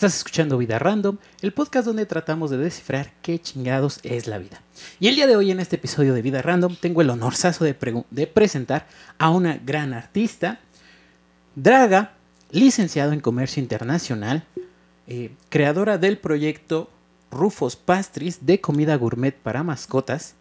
Estás escuchando Vida Random, el podcast donde tratamos de descifrar qué chingados es la vida. Y el día de hoy en este episodio de Vida Random tengo el honorazo de, de presentar a una gran artista, Draga, licenciado en Comercio Internacional, eh, creadora del proyecto Rufos Pastries de comida gourmet para mascotas.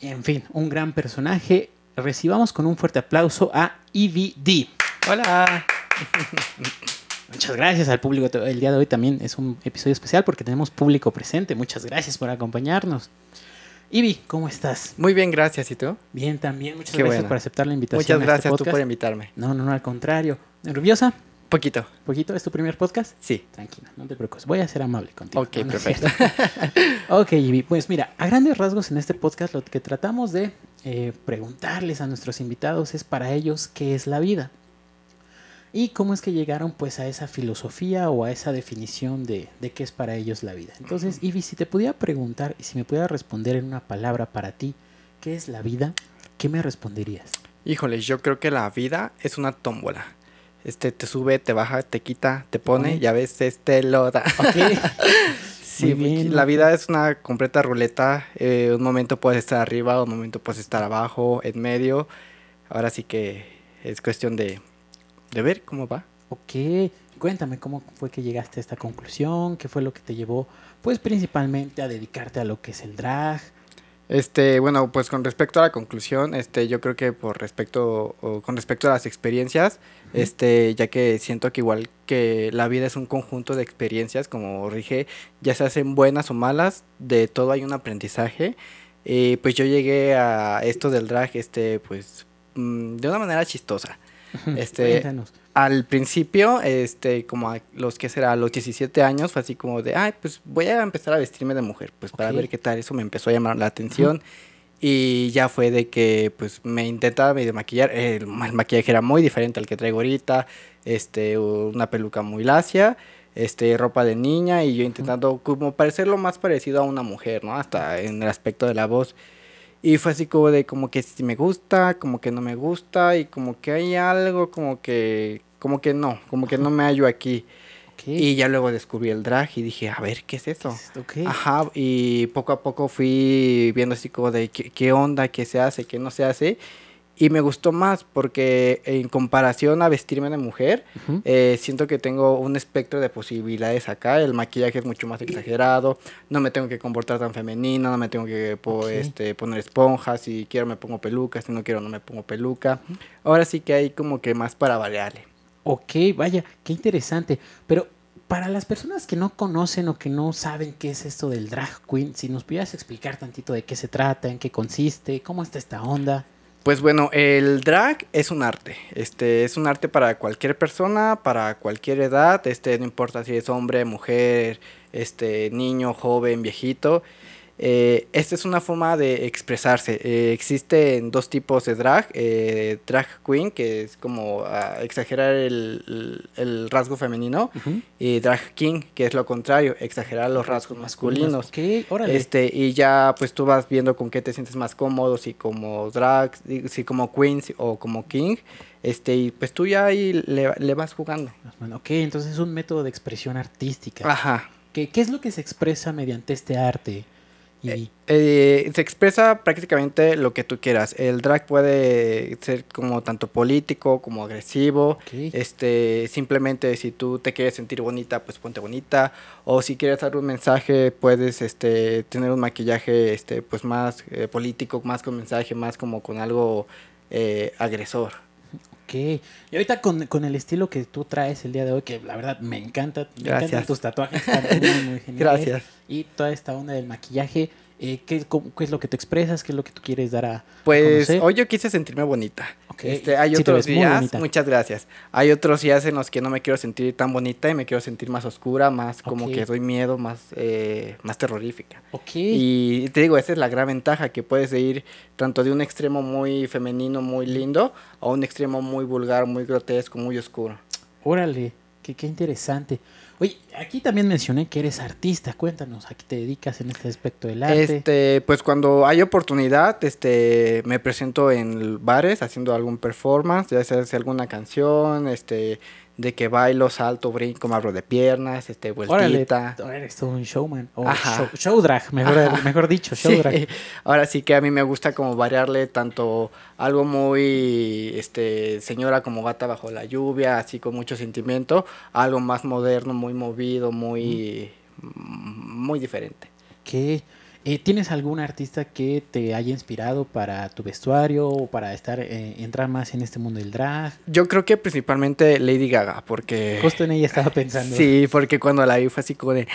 En fin, un gran personaje. Recibamos con un fuerte aplauso a EVD. Hola. Muchas gracias al público. El día de hoy también es un episodio especial porque tenemos público presente. Muchas gracias por acompañarnos. Ivy, ¿cómo estás? Muy bien, gracias. ¿Y tú? Bien, también. Muchas gracias por aceptar la invitación. Muchas este gracias tú por invitarme. No, no, no, al contrario. ¿Nerviosa? Poquito. ¿Poquito? ¿Es tu primer podcast? Sí. Tranquila, no te preocupes. Voy a ser amable contigo. Ok, perfecto. ok, Ivy. Pues mira, a grandes rasgos en este podcast lo que tratamos de eh, preguntarles a nuestros invitados es para ellos qué es la vida y cómo es que llegaron pues a esa filosofía o a esa definición de, de qué es para ellos la vida. Entonces, Ivy, si te pudiera preguntar y si me pudiera responder en una palabra para ti, ¿qué es la vida? ¿Qué me responderías? Híjole, yo creo que la vida es una tómbola. Este te sube, te baja, te quita, te pone y a veces te lo da. sí, bien, la vida es una completa ruleta. Eh, un momento puedes estar arriba, un momento puedes estar abajo, en medio. Ahora sí que es cuestión de de ver cómo va. Ok, cuéntame cómo fue que llegaste a esta conclusión, qué fue lo que te llevó, pues principalmente a dedicarte a lo que es el drag. Este, bueno, pues con respecto a la conclusión, este, yo creo que por respecto, o con respecto a las experiencias, este, ya que siento que igual que la vida es un conjunto de experiencias, como dije, ya se hacen buenas o malas, de todo hay un aprendizaje. Y pues yo llegué a esto del drag, este, pues, mm, de una manera chistosa. Este, al principio, este, como a los que será, a los 17 años, fue así como de, ay, pues voy a empezar a vestirme de mujer, pues para ver qué tal, eso me empezó a llamar la atención. Y ya fue de que, pues, me intentaba medio maquillar, el, maquillaje era muy diferente al que traigo ahorita, este, una peluca muy lacia, este, ropa de niña, y yo intentando como parecer lo más parecido a una mujer, ¿no? Hasta en el aspecto de la voz. Y fue así como de como que si me gusta, como que no me gusta y como que hay algo como que como que no, como que no me hallo aquí. Y ya luego descubrí el drag y dije, a ver, ¿qué es eso? Ajá, y poco a poco fui viendo así como de qué, qué onda, qué se hace, qué no se hace. Y me gustó más porque en comparación a vestirme de mujer, eh, siento que tengo un espectro de posibilidades acá. El maquillaje es mucho más exagerado, no me tengo que comportar tan femenino, no me tengo que este, poner esponjas, si quiero me pongo peluca, si no quiero no me pongo peluca. Ahora sí que hay como que más para variarle. Ok, vaya, qué interesante. Pero para las personas que no conocen o que no saben qué es esto del drag queen, si nos pudieras explicar tantito de qué se trata, en qué consiste, cómo está esta onda. Pues bueno, el drag es un arte. Este es un arte para cualquier persona, para cualquier edad, este no importa si es hombre, mujer, este niño, joven, viejito. Eh, esta es una forma de expresarse. Eh, existen dos tipos de drag. Eh, drag queen, que es como ah, exagerar el, rasgo femenino. Y drag king, que es lo contrario, exagerar los rasgos masculinos. Este, y ya pues tú vas viendo con qué te sientes más cómodo, si como drag, si como queen o como king. Este, y pues tú ya ahí le, vas jugando. Ok, entonces es un método de expresión artística. Ajá. ¿Qué, ¿Qué es lo que se expresa mediante este arte? Eh, eh, se expresa prácticamente lo que tú quieras. El drag puede ser como tanto político como agresivo. Este, simplemente si tú te quieres sentir bonita, pues ponte bonita. O si quieres dar un mensaje, puedes este, tener un maquillaje este, pues más eh, político, más con mensaje, más como con algo agresor. Ok. Y ahorita con, el estilo que tú traes el día de hoy, que la verdad me encanta. Me Gracias. encantan tus tatuajes, están muy, geniales. Gracias. Y toda esta onda del maquillaje. Eh, ¿qué, es lo que te expresas? ¿Qué es lo que tú quieres dar a Pues hoy yo quise sentirme bonita. Este, hay otros días, muchas gracias. Hay otros días en los que no me quiero sentir tan bonita y me quiero sentir más oscura, más como que doy miedo, más, eh, más terrorífica. Y te digo, esa es la gran ventaja, que puedes ir tanto de un extremo muy femenino, muy lindo, a un extremo muy vulgar, muy grotesco, muy oscuro. Órale, qué, qué interesante. Oye, aquí también mencioné que eres artista. Cuéntanos, ¿a qué te dedicas en este aspecto del arte? Este, pues cuando hay oportunidad, este, me presento en bares haciendo algún performance, ya sea alguna canción, este, de que bailo, salto, brinco, me abro de piernas, este, Órale, vueltita. tú eres todo un showman. O Ajá. show, show drag, mejor, Ajá. mejor dicho, show Sí, drag. Ahora sí que a mí me gusta como variarle tanto algo muy este señora como gata bajo la lluvia, así con mucho sentimiento, algo más moderno, muy movido, muy muy diferente. ¿Qué? Eh, ¿Tienes algún artista que te haya inspirado para tu vestuario o para estar eh, entrar más en este mundo del drag? Yo creo que principalmente Lady Gaga, porque Justo en ella estaba pensando. Sí, porque cuando la vi fue así como de,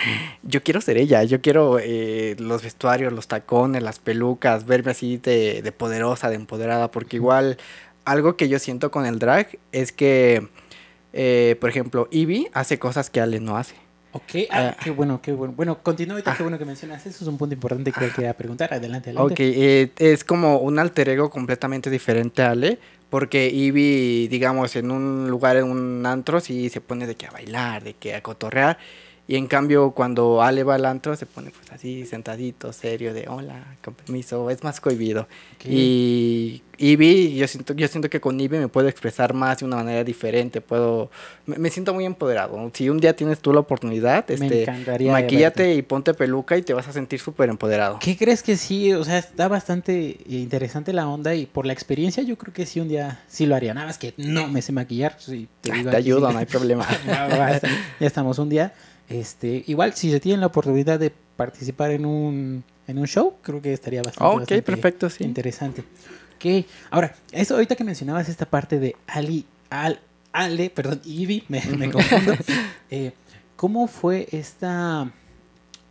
yo quiero ser ella, yo quiero eh, los vestuarios, los tacones, las pelucas, verme así de, de poderosa, de empoderada, porque igual algo que yo siento con el drag es que, eh, por ejemplo, Ivy hace cosas que Ale no hace. Ok, ah, Ah. qué bueno, qué bueno. Bueno, continúa ahorita, Ah. qué bueno que mencionas. Eso es un punto importante que quería preguntar. Adelante, adelante. Ok, eh, es como un alter ego completamente diferente a Ale, porque Ivy, digamos, en un lugar, en un antro, sí se pone de que a bailar, de que a cotorrear, y en cambio cuando Ale va al antro se pone pues así, sentadito, serio, de hola, con permiso, es más cohibido. Ok. Y Ivy, yo siento, yo siento que con Ivy me puedo expresar más de una manera diferente, puedo, me, me siento muy empoderado. Si un día tienes tú la oportunidad, Me este, encantaría maquíllate y ponte peluca y te vas a sentir súper empoderado. ¿Qué crees que sí? O sea, está bastante interesante la onda y por la experiencia yo creo que sí un día sí lo haría. Nada más que no me sé maquillar. sí, te, Ah, te ayudo, sí. no hay problema. Está- ya estamos un día. Este, igual, si se tienen la oportunidad de participar en un, en un show, creo que estaría bastante, ok, bastante perfecto, sí. interesante. Ok, ahora, eso ahorita que mencionabas esta parte de Ali, Al, Ale, perdón, Ivy, me, me confundo. Eh, ¿Cómo fue esta,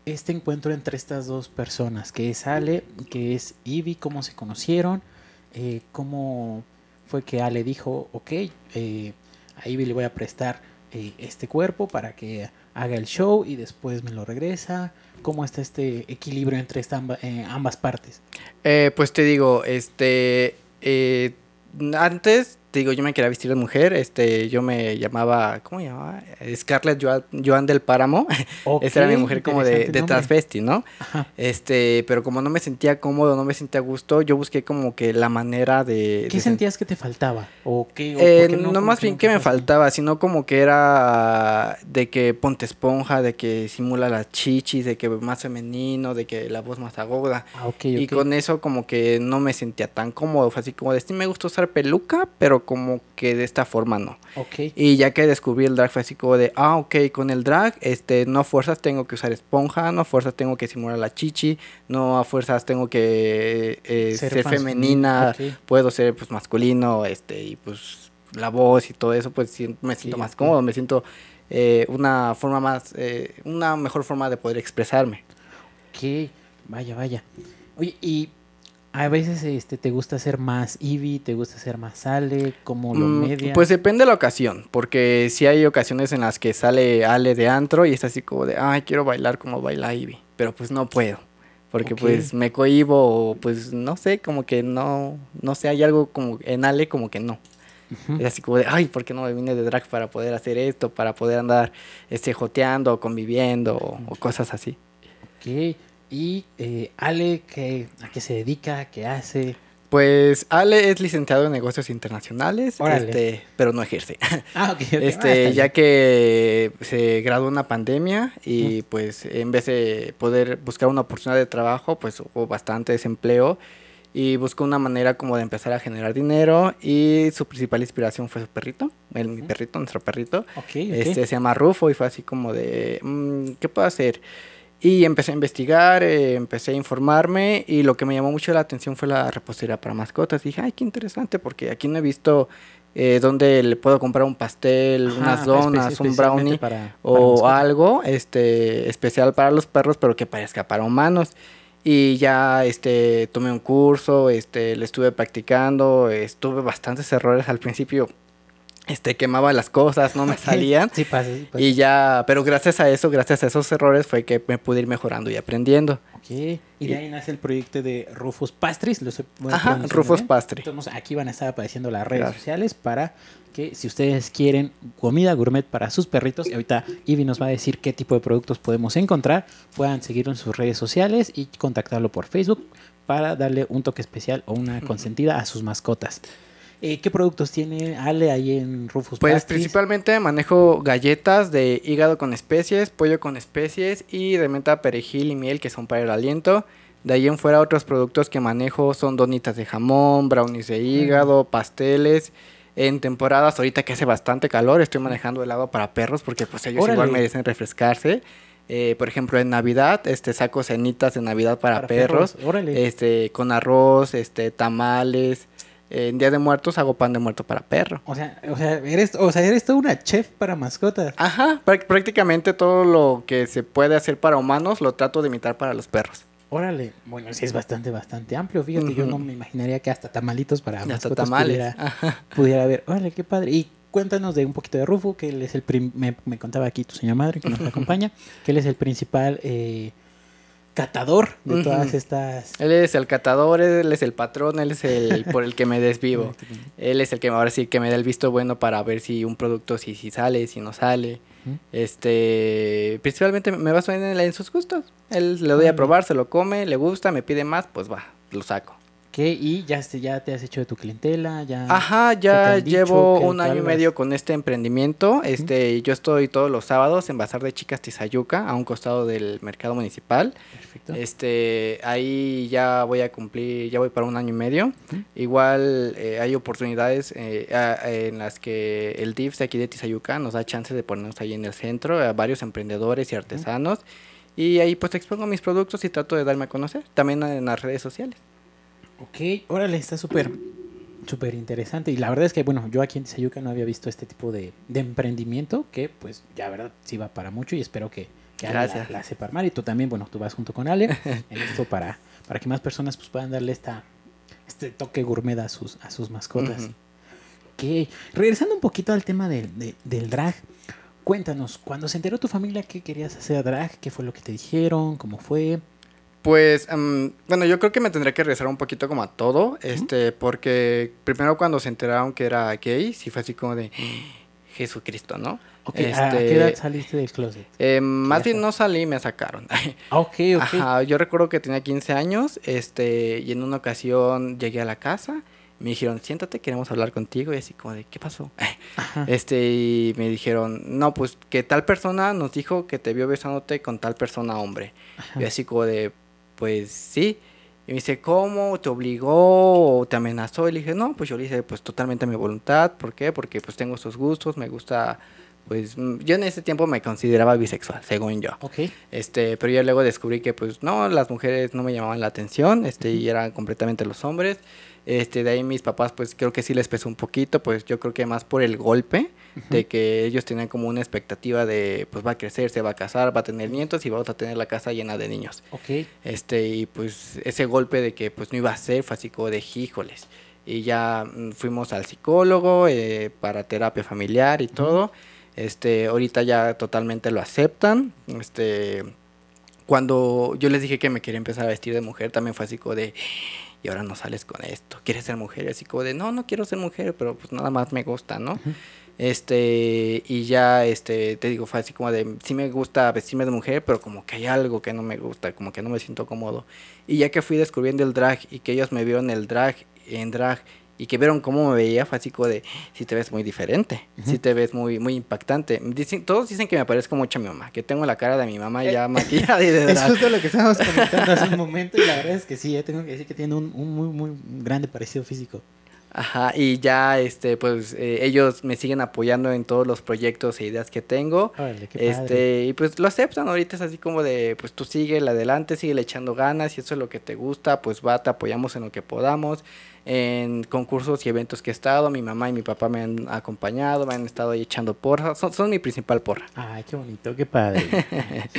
este encuentro entre estas dos personas? Que es Ale, que es Ivy, ¿cómo se conocieron? Eh, ¿Cómo fue que Ale dijo, ok, eh, a Ivy le voy a prestar eh, este cuerpo para que haga el show y después me lo regresa? ¿Cómo está este equilibrio entre esta eh, ambas partes? Eh, pues te digo, este, eh, antes, te digo, yo me quería vestir de mujer, este, yo me llamaba, ¿cómo me llamaba? Scarlett Joan, Joan del Páramo, esa era mi mujer como de, de transvesti, ¿no? Ajá. Este, pero como no me sentía cómodo, no me sentía a gusto, yo busqué como que la manera de... ¿Qué de sen- sentías que te faltaba? ¿O qué? o Eh, no, más bien que me faltaba, sino como que era de que ponte esponja, de que simula las chichis, de que más femenino, de que la voz más aguda. Ah, ok, Y con eso como que no me sentía tan cómodo, fue así como de sí me gusta usar peluca, pero como que de esta forma no. Ok. Y ya que descubrí el drag fue así como de, ah, ok, con el drag, este, no a fuerzas tengo que usar esponja, no a fuerzas tengo que simular la chichi, no a fuerzas tengo que eh, Ser femenina, puedo ser pues masculino, este, y pues la voz y todo eso, pues me siento más cómodo, me siento eh, una forma más, eh, una mejor forma de poder expresarme. Ok, vaya, vaya. Oye, y a veces este, te gusta ser más Ivy, te gusta ser más Ale, como lo Mm, media. Pues depende de la ocasión, porque sí hay ocasiones en las que sale Ale de antro y es así como de, ay, quiero bailar como baila Ivy, pero pues no puedo, porque Ok. pues me cohibo o pues no sé, como que no, no sé, hay algo como en Ale como que no. Ujú. Es así como de, ay, ¿por qué no me vine de drag para poder hacer esto, para poder andar este, joteando, conviviendo o, o cosas así? Ok, y eh, Ale, ¿qué, ¿a qué se dedica? ¿Qué hace? Pues Ale es licenciado en negocios internacionales, este, pero no ejerce. Ah, ok, ok. Ah, Este, ya que se graduó una pandemia y pues en vez de poder buscar una oportunidad de trabajo, pues hubo bastante desempleo y buscó una manera como de empezar a generar dinero y su principal inspiración fue su perrito, el, mi perrito, nuestro perrito. Ok, ok. Este se llama Rufo y fue así como de, "Mm, ¿qué puedo hacer? Y empecé a investigar, eh, empecé a informarme y lo que me llamó mucho la atención fue la repostería para mascotas. Dije, ay, qué interesante porque aquí no he visto eh, dónde le puedo comprar un pastel, Ajá, unas donas, un brownie para- o algo este especial para los perros, pero que parezca para humanos. Y ya este tomé un curso, este le estuve practicando, estuve bastantes errores al principio. Este quemaba las cosas, no me salían. Sí, pasa, sí pasa. Y ya, pero gracias a eso, gracias a esos errores fue que me pude ir mejorando y aprendiendo. Ok, y de ahí nace el proyecto de Rufus Pastries. Lo estoy Ajá, Rufus bien. Pastry. Entonces, aquí van a estar apareciendo las redes Gracias. sociales para que si ustedes quieren comida gourmet para sus perritos, y ahorita Ivy nos va a decir qué tipo de productos podemos encontrar, puedan seguirlo en sus redes sociales y contactarlo por Facebook para darle un toque especial o una consentida a sus mascotas. Eh, ¿Qué productos tiene Ale ahí en Rufus Pues Pastries? principalmente manejo galletas de hígado con especies, pollo con especies y de menta, perejil y miel que son para el aliento. De ahí en fuera otros productos que manejo son donitas de jamón, brownies de hígado, pasteles. En temporadas, ahorita que hace bastante calor, estoy manejando helado para perros porque pues ellos igual Órale. merecen refrescarse. Eh, por ejemplo, en Navidad, este saco cenitas de Navidad para, Para perros, perros, órale. este con arroz, este tamales. En Día de Muertos hago pan de muerto para perro. O sea, o sea, eres, o sea, eres toda una chef para mascotas. Ajá, prá- prácticamente todo lo que se puede hacer para humanos lo trato de imitar para los perros. Órale, bueno, sí es bastante, bastante amplio. Fíjate, yo no me imaginaría que hasta tamalitos para hasta mascotas tamales. pudiera, Ajá. pudiera haber. Órale, qué padre. Y cuéntanos de un poquito de Rufo, que él es el me, me contaba aquí tu señor madre que nos acompaña, que él es el principal eh, catador de todas estas. Él es el catador, él es el patrón, él es el por el que me desvivo. Él es el que ahora sí que me da el visto bueno para ver si un producto si, si sale, si no sale. Este, principalmente me baso en, en sus gustos. Él le doy a probar, se lo come, le gusta, me pide más, pues va, lo saco. ¿Qué? Y ya, este, ya te has hecho de tu clientela, ya. Ajá, ¿Qué te ya llevo ¿Qué un año y medio con este emprendimiento. Este, yo estoy todos los sábados en Bazar de Chicas Tizayuca, a un costado del mercado municipal. Perfecto. Este, ahí ya voy a cumplir, ya voy para un año y medio. Ujú. Igual eh, hay oportunidades eh, a- en las que el DIF de aquí de Tizayuca nos da chance de ponernos ahí en el centro a varios emprendedores y artesanos. Y ahí pues expongo mis productos y trato de darme a conocer, también en las redes sociales. Ok, órale, está súper, súper interesante. Y la verdad es que, bueno, yo aquí en Tizayuca no había visto este tipo de, de emprendimiento que, pues, ya, verdad, sí va para mucho y espero que, que Ale la, Gracias. la sepa armar. Y tú también, bueno, tú vas junto con Ale en esto para, para que más personas pues, puedan darle esta, este toque gourmet a sus, a sus mascotas. Ujú. Ok, regresando un poquito al tema del, de- del drag, cuéntanos, cuando se enteró tu familia que querías hacer drag, ¿qué fue lo que te dijeron? ¿Cómo fue? Pues, em, bueno, yo creo que me tendré que regresar un poquito como a todo, este, porque primero cuando se enteraron que era gay, sí fue así como de Jesucristo, ¿no? Ok, ¿a qué Este, edad saliste del closet? Eh, más bien no salí, me sacaron. Ah, ok, ok. Ajá, yo recuerdo que tenía 15 años, este, y en una ocasión llegué a la casa, me dijeron, siéntate, queremos hablar contigo, y así como de, ¿qué pasó? Ajá. Este, y me dijeron, no, pues que tal persona nos dijo que te vio besándote con tal persona hombre. Ajá. Y así como de, pues sí. Y me dice, ¿cómo? ¿Te obligó o te amenazó? Y le dije, no, pues yo le hice pues totalmente a mi voluntad. ¿Por qué? Porque pues tengo esos gustos, me gusta, pues mm, yo en ese tiempo me consideraba bisexual, según yo. Ok. Este, pero yo luego descubrí que pues no, las mujeres no me llamaban la atención, este, y eran completamente los hombres. Este, de ahí mis papás pues creo que sí les pesó un poquito, pues yo creo que más por el golpe de que ellos tenían como una expectativa de pues va a crecer, se va a casar, va a tener nietos y vamos a tener la casa llena de niños. Ok. Este, y pues ese golpe de que pues no iba a ser, fue así como de híjoles. Y ya mm, fuimos al psicólogo eh, para terapia familiar y todo. Este, ahorita ya totalmente lo aceptan. Este, cuando yo les dije que me quería empezar a vestir de mujer, también fue así como de, y ahora no sales con esto, ¿quieres ser mujer? Y así como de, no, no quiero ser mujer, pero pues nada más me gusta, ¿no? Ujú. Este, y ya, este, te digo, fue así como de, sí me gusta vestirme de mujer, pero como que hay algo que no me gusta, como que no me siento cómodo. Y ya que fui descubriendo el drag y que ellos me vieron el drag, en drag, y que vieron cómo me veía, fue así como de, sí te ves muy diferente, sí Ujú. te ves muy, muy impactante. Dicen, todos dicen que me parezco mucho a mi mamá, que tengo la cara de mi mamá ya maquillada y de Es drag. justo lo que estábamos comentando hace un momento y la verdad es que sí, eh, tengo que decir que tiene un, un muy, muy grande parecido físico. Ajá, y ya, este, pues, eh, ellos me siguen apoyando en todos los proyectos e ideas que tengo. Órale, qué padre. Este, y pues lo aceptan, ahorita es así como de, pues tú sigue adelante, sigue le echando ganas, y eso es lo que te gusta, pues va, te apoyamos en lo que podamos. En concursos y eventos que he estado, mi mamá y mi papá me han acompañado, me han estado ahí echando porra, son, son mi principal porra. Ay, qué bonito, qué padre.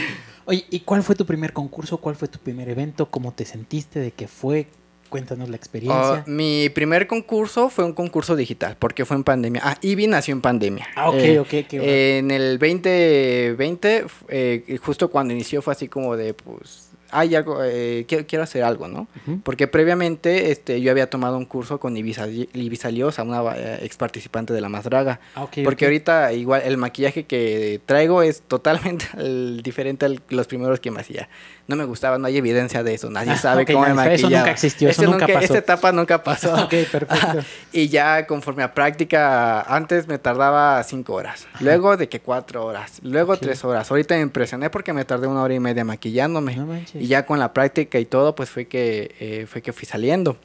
Oye, ¿y cuál fue tu primer concurso? ¿Cuál fue tu primer evento? ¿Cómo te sentiste? ¿De qué fue? Cuéntanos la experiencia. Oh, mi primer concurso fue un concurso digital, porque fue en pandemia. Ah, Ivy nació en pandemia. ah, ok, Eh, ok, qué bueno. En el 2020, eh, justo cuando inició fue así como de, pues, hay algo, eh, quiero, quiero hacer algo, ¿no? Porque previamente este, yo había tomado un curso con Ibiza, Ibiza Liosa, una eh, ex participante de La Más Draga. Ah, ok, Porque ahorita igual el maquillaje que traigo es totalmente al- diferente a los primeros que me hacía. No me gustaba, no hay evidencia de eso, nadie Ah, sabe cómo me nadie sabe, eso maquillaba. nunca existió, eso Este nunca pasó. Esta etapa nunca pasó. Ok, perfecto. y ya conforme a práctica, antes me tardaba cinco horas, luego de que cuatro horas, luego tres horas. Ahorita me impresioné porque me tardé una hora y media maquillándome. No manches. Y ya con la práctica y todo, pues fue que, eh, fue que fui saliendo.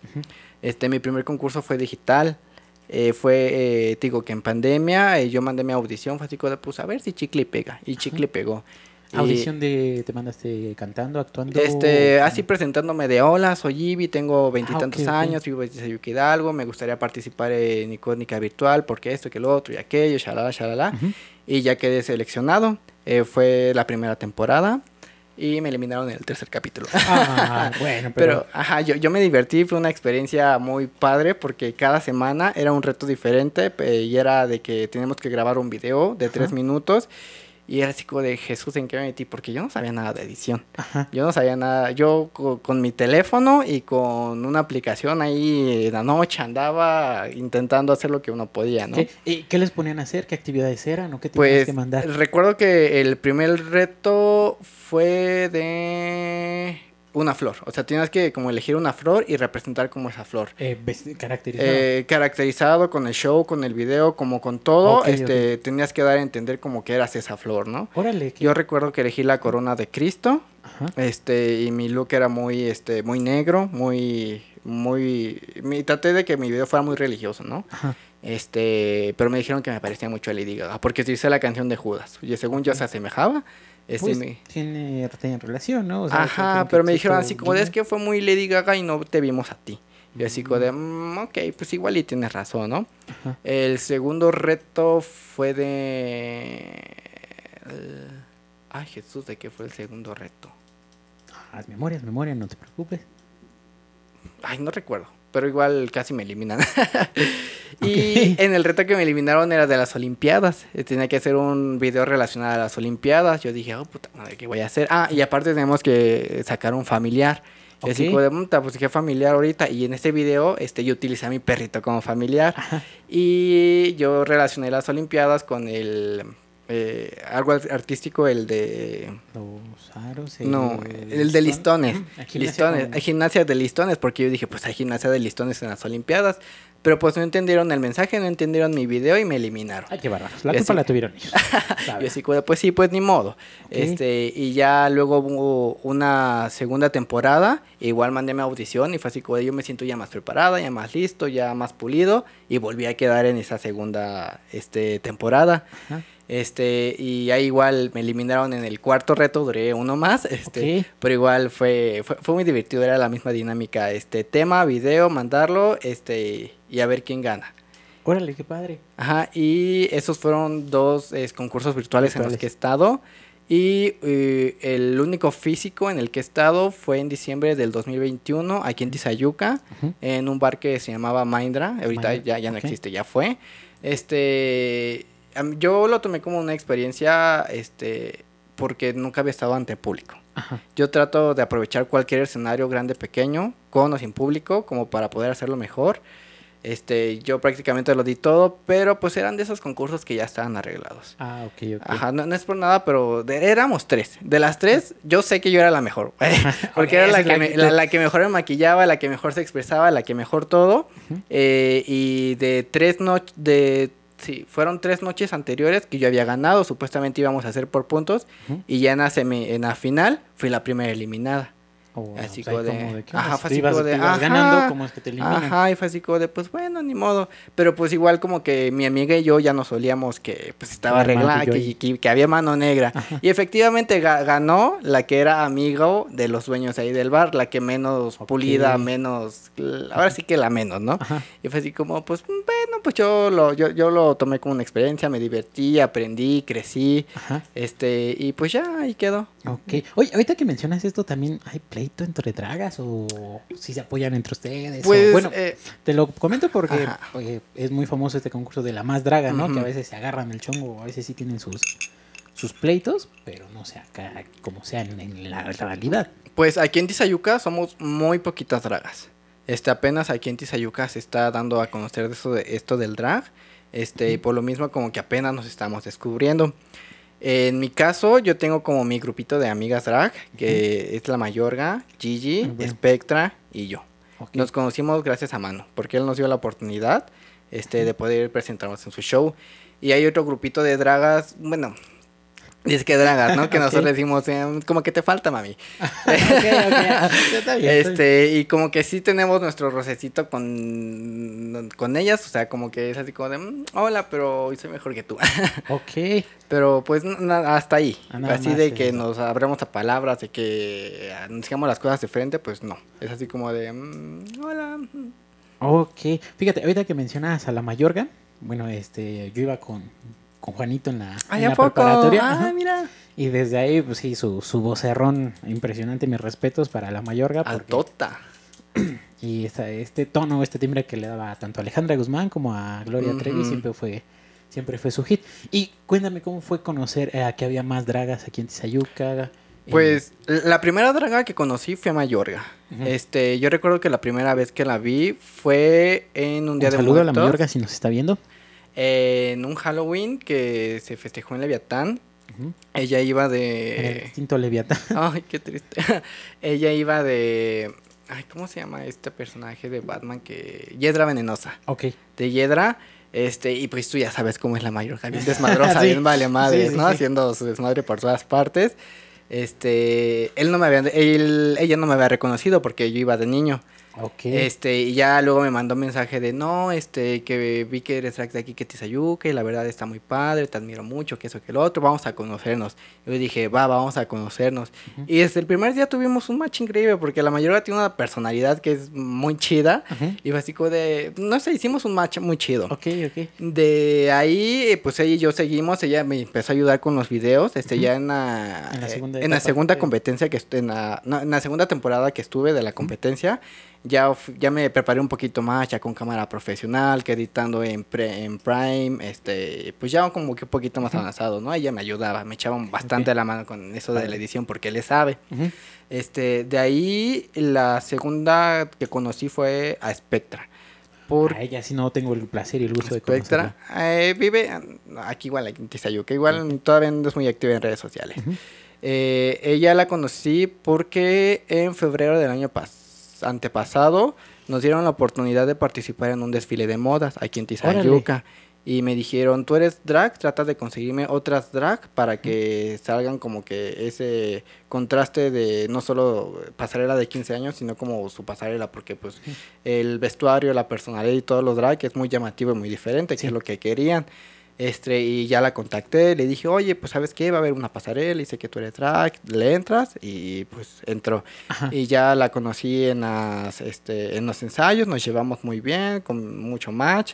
Este, mi primer concurso fue digital. eh, fue, eh, digo que en pandemia eh, yo mandé mi audición, fue así de, pues a ver si chicle pega. Y chicle pegó. Y, Audición de. ¿Te mandaste cantando, actuando? este, así presentándome de hola, soy Ivy, tengo veintitantos ok, ok. años, vivo en Sayuca Hidalgo, me gustaría participar en Icónica Virtual, porque esto, que lo otro y aquello, shalala, shalala. Ujú. Y ya quedé seleccionado. eh, fue la primera temporada y me eliminaron en el tercer capítulo. Ah, bueno, pero. Pero, ajá, yo, yo me divertí, fue una experiencia muy padre porque cada semana era un reto diferente pe- y era de que teníamos que grabar un video de tres minutos y era así como de Jesús, ¿en qué me metí? Porque yo no sabía nada de edición. Ajá. Yo no sabía nada, yo co- con, mi teléfono y con una aplicación ahí en la noche andaba intentando hacer lo que uno podía, ¿no? ¿Qué, y qué les ponían a hacer? ¿Qué actividades eran? ¿O qué tenías Pues que mandar? recuerdo que el primer reto fue de una flor. O sea, tienes que como elegir una flor y representar como esa flor. Eh, caracterizado. Eh, caracterizado con el show, con el video, como con todo, este, tenías que dar a entender como que eras esa flor, ¿no? Órale. ¿qué? Yo recuerdo que elegí la corona de Cristo, Ajá. este, y mi look era muy, este, muy negro, muy, muy, mi, traté de que mi video fuera muy religioso, ¿no? Ajá. Este, pero me dijeron que me parecía mucho a Lady Gaga, porque utilicé la canción de Judas, y según yo se asemejaba, este, Pues, me- tiene, tiene relación, ¿no? O sea, Ajá, pero me dijeron así como de, es que fue muy Lady Gaga y no te vimos a ti. Y así como de, "Mm, ok, pues igual y tienes razón, ¿no? Ajá. El segundo reto fue de... Ay, Jesús, ¿de qué fue el segundo reto? Ah, memorias, memorias, no te preocupes. Ay, no recuerdo, pero igual casi me eliminan. y en el reto que me eliminaron era de las Olimpiadas. Tenía que hacer un video relacionado a las Olimpiadas. Yo dije, oh, puta madre, ¿qué voy a hacer? Ah, y aparte tenemos que sacar un familiar. Y así como de, "Puta, pues qué familiar ahorita. Y en este video este, yo utilicé a mi perrito como familiar. Ajá. Y yo relacioné las Olimpiadas con el... eh, algo artístico, el de... Los aros. No, el de listones. La gimnasia Listones. Hay gimnasia de listones, porque yo dije, pues hay gimnasia de listones en las Olimpiadas. Pero pues no entendieron el mensaje, no entendieron mi video y me eliminaron. Ay, qué bárbaros. La Y culpa así- la tuvieron ellos. Y así, pues sí, pues ni modo. Este, y ya luego hubo una segunda temporada, igual mandé mi audición y fue así como yo me siento ya más preparada, ya más listo, ya más pulido, y volví a quedar en esa segunda este, temporada. Ajá. Este, y ahí igual me eliminaron en el cuarto reto, duré uno más, este, Ok. pero igual fue, fue, fue muy divertido, era la misma dinámica, este, tema, video, mandarlo, este, y a ver quién gana. Órale, qué padre. Ajá, y esos fueron dos eh, concursos virtuales, en los Virtuales. que he estado. Y el único físico en el que he estado fue en diciembre del 2021, aquí en Tizayuca, Ujú. en un bar que se llamaba Mindra. Ahorita Mindra, ya, ya no existe, ya fue. Este, yo lo tomé como una experiencia, este, porque nunca había estado ante público. Ajá. Yo trato de aprovechar cualquier escenario grande, pequeño, con o sin público, como para poder hacerlo mejor. Este, yo prácticamente lo di todo, pero pues eran de esos concursos que ya estaban arreglados. Ah, ok, ok. Ajá, no, no es por nada, pero de- éramos tres. De las tres, yo sé que yo era la mejor. Porque era la que, la me- actitud. la, la que mejor me maquillaba, la que mejor se expresaba, la que mejor todo. Eh, y de tres noches, de... Sí, fueron tres noches anteriores que yo había ganado, supuestamente íbamos a hacer por puntos, y ya en la, semi- en la final fui la primera eliminada. Oh, así pues como de- como ¿qué ajá, fue así como de, ajá, ganando, ¿cómo es que te eliminan? Ajá, y fue así como de, pues bueno, ni modo. Pero pues igual como que mi amiga y yo ya nos solíamos que pues estaba arreglada, que, que- que había mano negra. Ajá. Y efectivamente ga- ganó la que era amigo de los dueños ahí del bar, la que menos pulida, menos, ahora sí que la menos, ¿no? Ajá. Y fue así como, pues bueno, pues yo lo, yo, yo lo tomé como una experiencia, me divertí, aprendí, crecí, Ajá. este, y pues ya ahí quedó. Ok. Oye, ahorita que mencionas esto, ¿también hay pleito entre dragas o si se apoyan entre ustedes? o- Pues, bueno, eh, te lo comento porque oye, es muy famoso este concurso de la más draga, ¿no? Que a veces se agarran el chongo, a veces sí tienen sus, sus pleitos, pero no sé acá como sean en la realidad. Pues aquí en Tizayuca somos muy poquitas dragas. Este, apenas aquí en Tizayuca se está dando a conocer de eso de, esto del drag. Este, y por lo mismo como que apenas nos estamos descubriendo. En mi caso, yo tengo como mi grupito de amigas drag, que es la Mayorga, Gigi, bueno. Spectra y yo. Nos conocimos gracias a Mano, porque él nos dio la oportunidad este, de poder presentarnos en su show. Y hay otro grupito de dragas, bueno, dice que dragas, ¿no? Que nosotros decimos, eh, como que te falta, mami. Ok, ok. Está bien. Este, y como que sí tenemos nuestro rocecito con, con ellas, o sea, como que es así como de, "Mm, hola, pero hoy soy mejor que tú. Ok. pero pues hasta ahí. Ah, así más de que nos abramos a palabras, de que anunciamos las cosas de frente, pues no. Es así como de, "Mm, hola. mm". Ok. Fíjate, ahorita que mencionas a la Mayorga, bueno, este, yo iba con, con Juanito en la, Ay, en ¿a la poco? preparatoria. Ah, mira. Y desde ahí, pues sí, su, su vocerrón impresionante, mis respetos para la Mayorga. porque- Altota. Y esta- este tono, este timbre que le daba tanto a Alejandra Guzmán como a Gloria. Trevi siempre fue siempre fue su hit. Y cuéntame cómo fue conocer eh, a que había más dragas aquí en Tizayuca. eh, Pues la primera draga que conocí fue a Mayorga. Este, yo recuerdo que la primera vez que la vi fue en un un día de saludo a la muertos. Mayorga si nos está viendo. En un Halloween que se festejó en Leviatán. Ujú. Ella iba En el de. distinto Leviatán. Ay, qué triste. Ella iba de. Ay, ¿cómo se llama este personaje de Batman que. Hiedra venenosa. ok. De Hiedra. Este, y pues tú ya sabes cómo es la mayor, bien desmadrosa, Sí. bien vale madres, Sí, sí, ¿no? Haciendo su desmadre por todas partes. Este, él no me había, él, ella no me había reconocido porque yo iba de niño. Ok. Este, y ya luego me mandó un mensaje de no, este, que vi que eres de aquí, que Tizayuca, y la verdad está muy padre, te admiro mucho, que eso, que lo otro, vamos a conocernos. Yo dije, va, vamos a conocernos. Ujú. Y desde el primer día tuvimos un match increíble, porque la mayoría tiene una personalidad que es muy chida. Y como de, no sé, hicimos un match muy chido. Ok, ok. De ahí, eh, pues ella y yo seguimos, ella me empezó a ayudar con los videos, este, ya en la, En la segunda en la etapa, segunda ok. competencia que en la, no, en la segunda temporada que estuve de la competencia, ya, ya me preparé un poquito más, ya con cámara profesional, que editando en, pre- en Prime, este, pues ya como que un poquito más avanzado, ¿no? Ella me ayudaba, me echaba bastante la mano con eso de la edición porque le sabe. Este, de ahí, la segunda que conocí fue a Spectra. Por A ella sí no tengo el placer y el gusto de conocerla. eh, vive aquí igual aquí en Tizayuca, igual todavía no es muy activa en redes sociales. Eh, ella la conocí porque en febrero del año pas- antepasado nos dieron la oportunidad de participar en un desfile de modas aquí en Tizayuca. Y me dijeron, tú eres drag, trata de conseguirme otras drag para que salgan como que ese contraste de no solo pasarela de 15 años, sino como su pasarela, porque pues el vestuario, la personalidad y todos los drag es muy llamativo y muy diferente, Sí. que es lo que querían. Este, y ya la contacté, le dije, oye, pues sabes qué, va a haber una pasarela, y sé que tú eres drag, le entras, y pues entró. Ajá. Y ya la conocí en, las, este, en los ensayos, nos llevamos muy bien, con mucho match.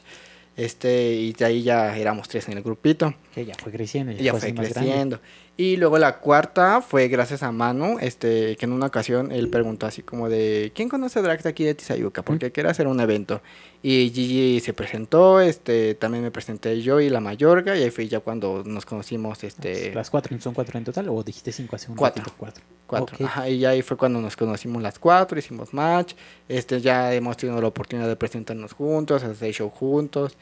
Este, y de ahí ya éramos tres en el grupito. Que ella fue creciendo. Ella fue así más grande. Y luego la cuarta fue gracias a Manu, este, que en una ocasión él preguntó así como de, ¿quién conoce drag de aquí de Tizayuca? Porque quiere hacer un evento. Y Gigi se presentó, este, también me presenté yo y la Mayorga, y ahí fue ya cuando nos conocimos, este, ¿Las cuatro son cuatro en total o dijiste cinco hace un Cuatro. ratito? Cuatro. cuatro. Ok. Ajá, y ahí fue cuando nos conocimos las cuatro, hicimos match, este, ya hemos tenido la oportunidad de presentarnos juntos, hacer show juntos.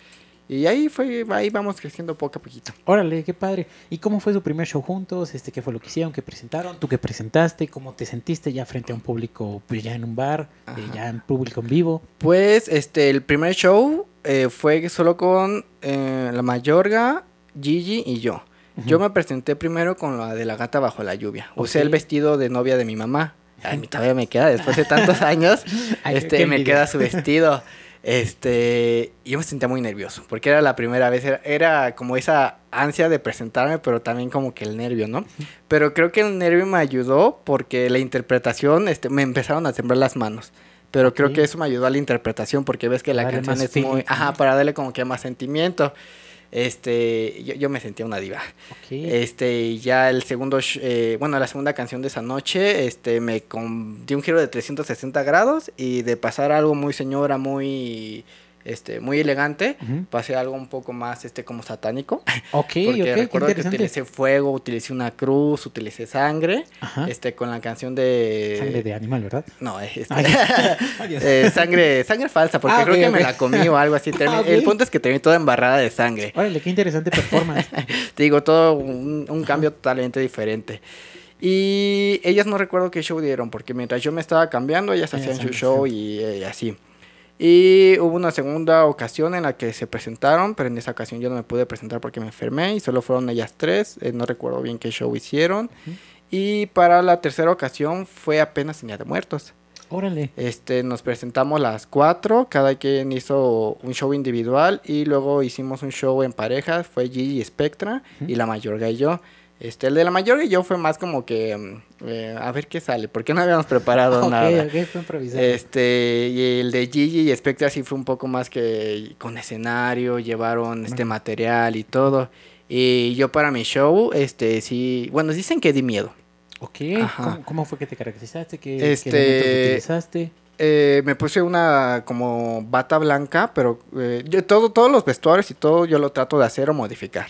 Y ahí fue, ahí vamos creciendo poco a poquito. Órale, qué padre. ¿Y cómo fue su primer show juntos? Este, ¿Qué fue lo que hicieron? ¿Qué presentaron? ¿Tú qué presentaste? ¿Cómo te sentiste ya frente a un público, pues ya en un bar, eh, ya en público en vivo? Pues este, el primer show eh, fue solo con eh, la Mayorga, Gigi y yo. Yo me presenté primero con la de la gata bajo la lluvia. Usé Ok. el vestido de novia de mi mamá. Ay, mi todavía me queda, después de tantos años, Ay, este, me queda su vestido. Este, yo me sentía muy nervioso, porque era la primera vez, era, era como esa ansia de presentarme, pero también como que el nervio, ¿no? Pero creo que el nervio me ayudó porque la interpretación, este, me empezaron a temblar las manos. Pero creo que eso me ayudó a la interpretación porque ves que la canción es muy, ajá, para darle como que más sentimiento. Este, yo, yo me sentía una diva. Este, ya el segundo, eh, bueno, la segunda canción de esa noche, este, me con, di un giro de 360 grados y de pasar algo muy señora, muy este, muy elegante, Ujú. pasé a algo un poco más, este, como satánico. Ok, porque recuerdo que utilicé fuego, utilicé una cruz, utilicé sangre, Ajá. este, con la canción de... Sangre de animal, ¿verdad? No, este, Ay, eh, sangre, sangre falsa, porque Ah, creo que me la comí o algo así. Ah. El punto es que terminé toda embarrada de sangre. Órale, qué interesante performance. Te digo, todo un, un cambio totalmente diferente. Y ellas no recuerdo qué show dieron, porque mientras yo me estaba cambiando, ellas hacían su show show. y, eh, así. Y hubo una segunda ocasión en la que se presentaron, pero en esa ocasión yo no me pude presentar porque me enfermé y solo fueron ellas tres. eh, no recuerdo bien qué show hicieron. Ujú. Y para la tercera ocasión fue apenas en Día de Muertos. Órale. Este, nos presentamos las cuatro, cada quien hizo un show individual y luego hicimos un show en parejas, fue Gigi Spectra y la Mayorga y yo. Este, el de la Mayorga y yo fue más como que, mm, eh, a ver qué sale, porque no habíamos preparado ok, nada. ok, fue. Este, y el de Gigi y Spectra sí fue un poco más que con escenario, llevaron este material y todo. Y yo para mi show, este, sí, bueno, dicen que di miedo. Ok. ¿Cómo, cómo fue que te caracterizaste? ¿Qué, Este- qué utilizaste? Eh, me puse una como bata blanca, pero eh, yo todo, todos los vestuarios y todo yo lo trato de hacer o modificar.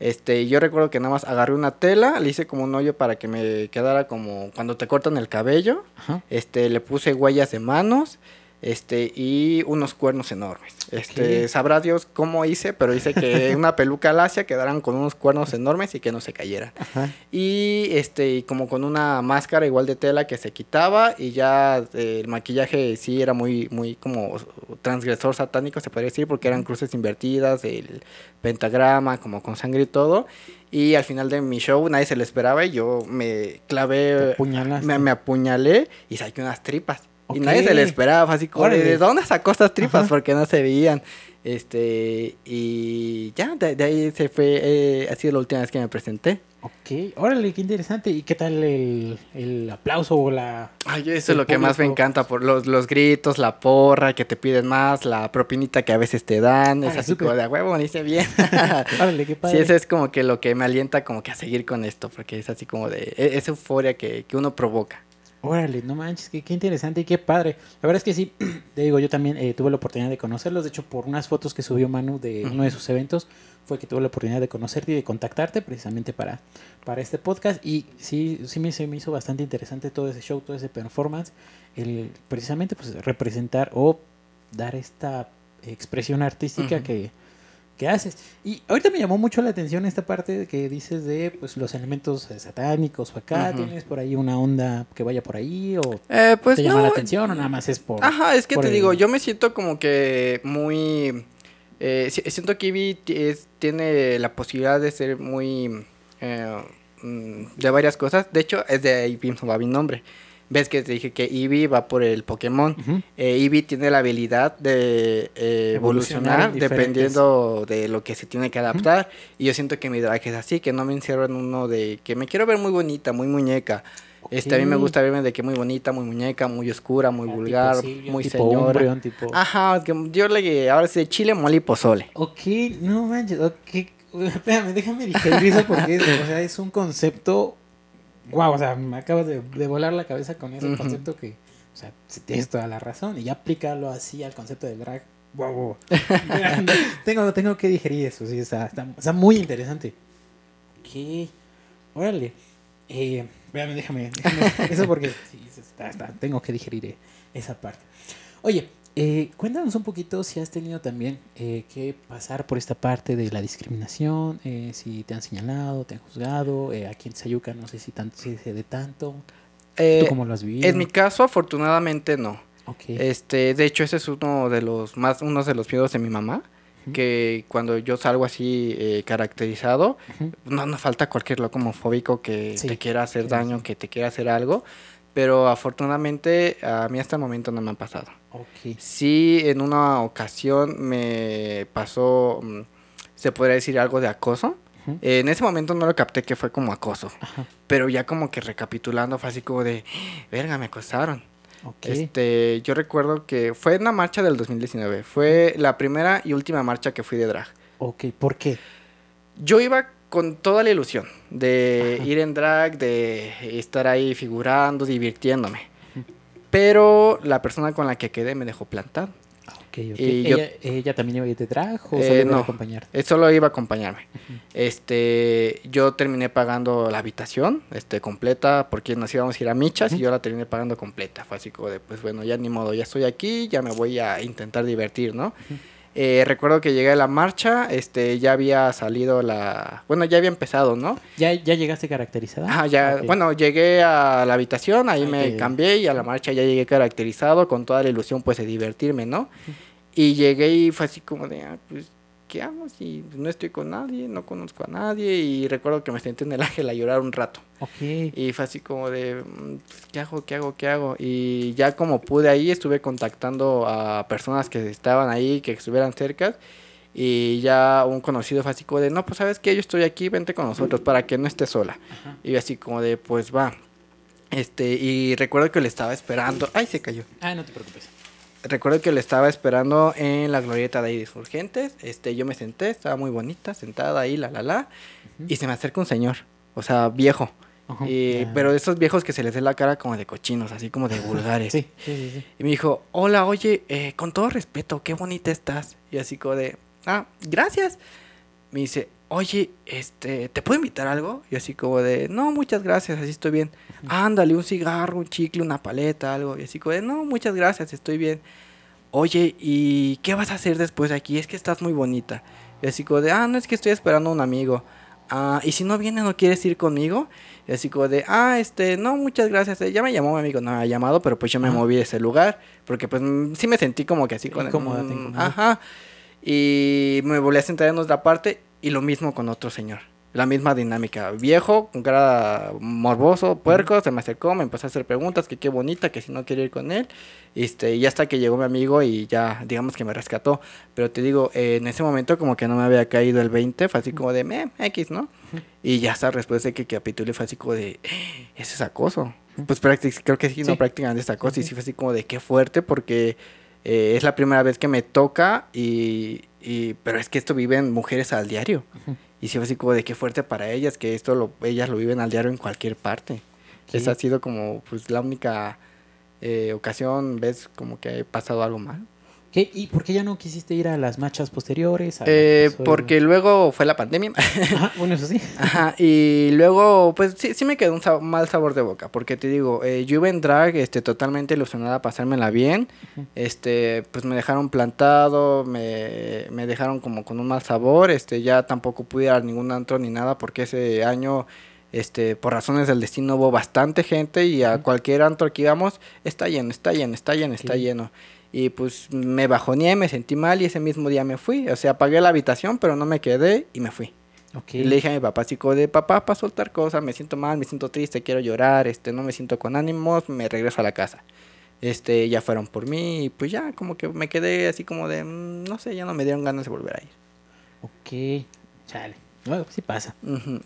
Este, yo recuerdo que nada más agarré una tela, le hice como un hoyo para que me quedara como cuando te cortan el cabello. Ajá. Este, le puse huellas de manos, este, y unos cuernos enormes. Este, sabrá Dios cómo hice, pero hice que una peluca lacia quedaran con unos cuernos enormes y que no se cayeran. Ajá. Y este, y como con una máscara igual de tela que se quitaba y ya eh, el maquillaje sí era muy, muy como transgresor satánico, se podría decir, porque eran cruces invertidas, el pentagrama, como con sangre y todo. Y al final de mi show nadie se lo esperaba y yo me clavé, me apuñalé y saqué unas tripas. Y nadie se lo esperaba, así como, de, Órale. ¿de dónde sacó estas tripas? Ajá. Porque no se veían. Este, y ya, de, de ahí se fue, eh, ha sido la última vez que me presenté. Ok, órale, qué interesante. ¿Y qué tal el, el aplauso o la... Ay, eso es lo que más me encanta, por los, los gritos, la porra, que te piden más, la propinita que a veces te dan, es así como de a huevo, dice bien. Órale, qué sí, padre. eso es como que lo que me alienta como que a seguir con esto, porque es así como de, e- esa euforia que, que uno provoca. Órale, no manches, qué, qué interesante y qué padre. La verdad es que sí, te digo, yo también eh, tuve la oportunidad de conocerlos. De hecho, por unas fotos que subió Manu de uno de sus eventos, fue que tuve la oportunidad de conocerte y de contactarte precisamente para, para este podcast. Y sí, sí me, se me hizo bastante interesante todo ese show, todo ese performance. El precisamente pues representar o dar esta expresión artística que, que haces. Y ahorita me llamó mucho la atención esta parte que dices de pues los elementos eh, satánicos o acá. ¿Tienes por ahí una onda que vaya por ahí o Eh, pues te llama la atención o nada más es por... Ajá, es que te el- digo, yo me siento como que muy... eh, si- siento que Ivy es- tiene la posibilidad de ser muy... eh, mm, de varias cosas. De hecho, es de ahí mismo va mi nombre. Ves que te dije que Eevee va por el Pokémon. Eh, Eevee tiene la habilidad de eh, Evolucionar diferentes- dependiendo de lo que se tiene que adaptar. Y yo siento que mi drag es así, que no me encierro en uno de que me quiero ver muy bonita, muy muñeca. Este, a mí me gusta verme de que muy bonita, muy muñeca, muy oscura, muy Ah, vulgar, tipo muy tipo señora. Tipo... Ajá, que yo le ahora sí chile, mole y pozole. Ok, no manches, ok. Espérame, déjame digerir eso porque es, o sea, es un concepto. Wow, o sea, me acabas de, de volar la cabeza con ese concepto que, o sea, tienes toda la razón. Y ya aplicarlo así al concepto del drag. Wow, wow. tengo, tengo que digerir eso, sí, está, está, está muy interesante. Ok, órale. Eh, déjame, déjame- Eso porque sí, está, está, tengo que digerir eh, esa parte. Oye, eh, cuéntanos un poquito si has tenido también eh, que pasar por esta parte de la discriminación, eh, si te han señalado, te han juzgado, eh, aquí en Sayuca no sé si, tanto, si se de tanto, Eh, ¿tú cómo lo has vivido? en mi caso, afortunadamente, no. Ok, Este, de hecho, ese es uno de los más, uno de los miedos de mi mamá. Que cuando yo salgo así eh, caracterizado, no, no falta cualquier loco homofóbico que Sí, te quiera hacer sí, daño, que te quiera hacer algo. Pero afortunadamente a mí hasta el momento no me han pasado. Sí, en una ocasión me pasó, mm, se podría decir algo de acoso. Eh, en ese momento no lo capté que fue como acoso. Ajá, Pero ya como que recapitulando fue así como de, verga, me acosaron. Este, yo recuerdo que fue una marcha del 2019. Fue la primera y última marcha que fui de drag. ok, ¿por qué? Yo iba con toda la ilusión de Ajá. ir en drag, de estar ahí figurando, divirtiéndome. Pero la persona con la que quedé me dejó plantado. Ok. Y yo- ¿Ella, también iba a ir de drag o Eh, solo iba a acompañarte? Eh, solo iba a acompañarme. Este, yo terminé pagando la habitación, este, completa, porque nos íbamos a ir a Michas y yo la terminé pagando completa. Fue así como de, pues bueno, ya ni modo, ya estoy aquí, ya me voy a intentar divertir, ¿no? Eh, recuerdo que llegué a la marcha, este, ya había salido la, bueno, ya había empezado, ¿no? ¿Ya, ¿Ya llegaste caracterizada? Ah, ya, bueno, llegué a la habitación, ahí me cambié y a la marcha ya llegué caracterizado con toda la ilusión pues de divertirme, ¿no? Y llegué y fue así como de, ah, pues, ¿qué hago si no estoy con nadie, no conozco a nadie? Y recuerdo que me senté en el ángel a llorar un rato. Y fue así como de, mm, pues, ¿qué hago, qué hago, qué hago? Y ya como pude ahí, estuve contactando a personas que estaban ahí, que estuvieran cerca. Y ya un conocido fue así como de, no, pues sabes que yo estoy aquí, vente con nosotros para que no estés sola. Ajá. Y así como de, pues va. Este, y recuerdo que le estaba esperando. Ay, se cayó. Ah, no te preocupes. Recuerdo que le estaba esperando en la glorieta de ahí Insurgentes. Este, yo me senté, estaba muy bonita, sentada ahí, la la la. Y se me acerca un señor, o sea, viejo. Y- pero de esos viejos que se les ve la cara como de cochinos, así como de vulgares. Sí, sí, sí. sí. Y me dijo, hola, oye, eh, con todo respeto, qué bonita estás. Y así como de, ah, gracias. Me dice, oye, este, ¿te puedo invitar algo? Y así como de, no, muchas gracias, así estoy bien. Ándale, un cigarro, un chicle, una paleta, algo. Y así como de, no, muchas gracias, estoy bien. Oye, ¿y qué vas a hacer después de aquí? Es que estás muy bonita. Y así como de, ah, no, es que estoy esperando a un amigo. Ah, y si no viene, ¿no quieres ir conmigo? Y así como de, ah, este, no, muchas gracias. eh, Ya me llamó mi amigo, no me ha llamado, pero pues yo me moví de ese lugar. Porque pues mm, sí me sentí como que así con Incómoda, te mm. Ajá. Y me volví a sentar en otra parte y lo mismo con otro señor. La misma dinámica. Viejo, con cara morboso, puerco, se me acercó, me empezó a hacer preguntas, que qué bonita, que si no quiero ir con él. Este, y hasta que llegó mi amigo y ya, digamos que me rescató. Pero te digo, eh, en ese momento como que no me había caído el 20, fue así como de, meh, X, ¿no? Y ya hasta después de que capítulo fue así como de, "Eh, ese es acoso. Pues creo que sí, no prácticamente es acoso. Sí, Y sí. fue así como de, qué fuerte, porque eh, es la primera vez que me toca y, y- pero es que esto viven mujeres al diario. Ujú. Y sí fue así como de qué fuerte para ellas, que esto lo, ellas lo viven al diario en cualquier parte. Sí. Esa ha sido como pues la única eh, ocasión, ves, como que ha pasado algo mal. ¿Qué? ¿Y por qué ya no quisiste ir a las marchas posteriores? Eh, porque luego fue la pandemia. Ajá, bueno, eso sí. Ajá, y luego, pues sí, sí me quedó un sab- mal sabor de boca, porque te digo, eh, yo iba en drag, este, totalmente ilusionada a pasármela bien, este, pues me dejaron plantado, me, me dejaron como con un mal sabor, este, ya tampoco pude ir a ningún antro ni nada, porque ese año, este, por razones del destino hubo bastante gente y a cualquier antro que íbamos, está lleno, está lleno, está lleno, está Sí. lleno. Y pues me bajoneé, me sentí mal y ese mismo día me fui. O sea, pagué la habitación, pero no me quedé y me fui. Ok. Y le dije a mi papá, como de papá, para soltar cosas, me siento mal, me siento triste, quiero llorar, este, no me siento con ánimos, me regreso a la casa. Este, ya fueron por mí y pues ya, como que me quedé así como de, mm, no sé, ya no me dieron ganas de volver a ir. Ok. Chale. Bueno, sí pasa. Ujú.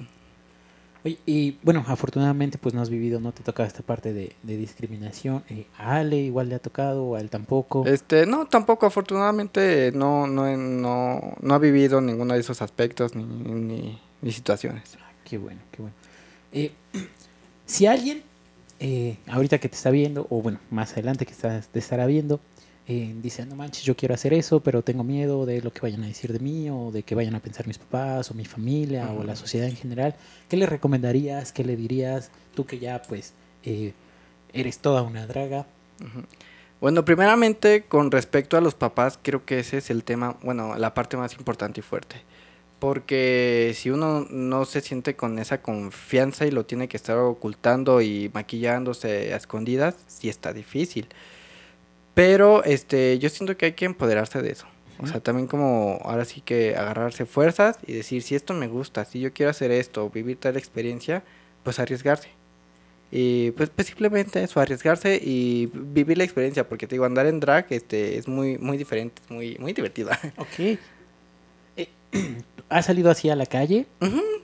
Oye, y bueno, afortunadamente pues no has vivido, no te toca esta parte de, de discriminación. Eh, a Ale igual le ha tocado, a él tampoco. Este, no, tampoco, afortunadamente no, no, no, no ha vivido ninguno de esos aspectos ni, ni, ni situaciones. Ah, qué bueno, qué bueno. Eh, si alguien, eh, ahorita que te está viendo, o bueno, más adelante que está- te estará viendo, eh, dice, no manches, yo quiero hacer eso, pero tengo miedo de lo que vayan a decir de mí, o de que vayan a pensar mis papás, o mi familia, o la sociedad en general, ¿qué le recomendarías? ¿Qué le dirías? Tú que ya, pues, eh, eres toda una draga. Bueno, primeramente, con respecto a los papás, creo que ese es el tema, bueno, la parte más importante y fuerte. Porque si uno no se siente con esa confianza y lo tiene que estar ocultando y maquillándose a escondidas, sí está difícil. Pero este, yo siento que hay que empoderarse de eso. O sea, también como ahora sí que agarrarse fuerzas y decir, si esto me gusta, si yo quiero hacer esto, vivir tal experiencia, pues arriesgarse. Y pues, pues, simplemente eso, arriesgarse y vivir la experiencia, porque te digo, andar en drag este, es muy, muy diferente, es muy, muy divertido. Ok. Eh, ¿Has salido así a la calle?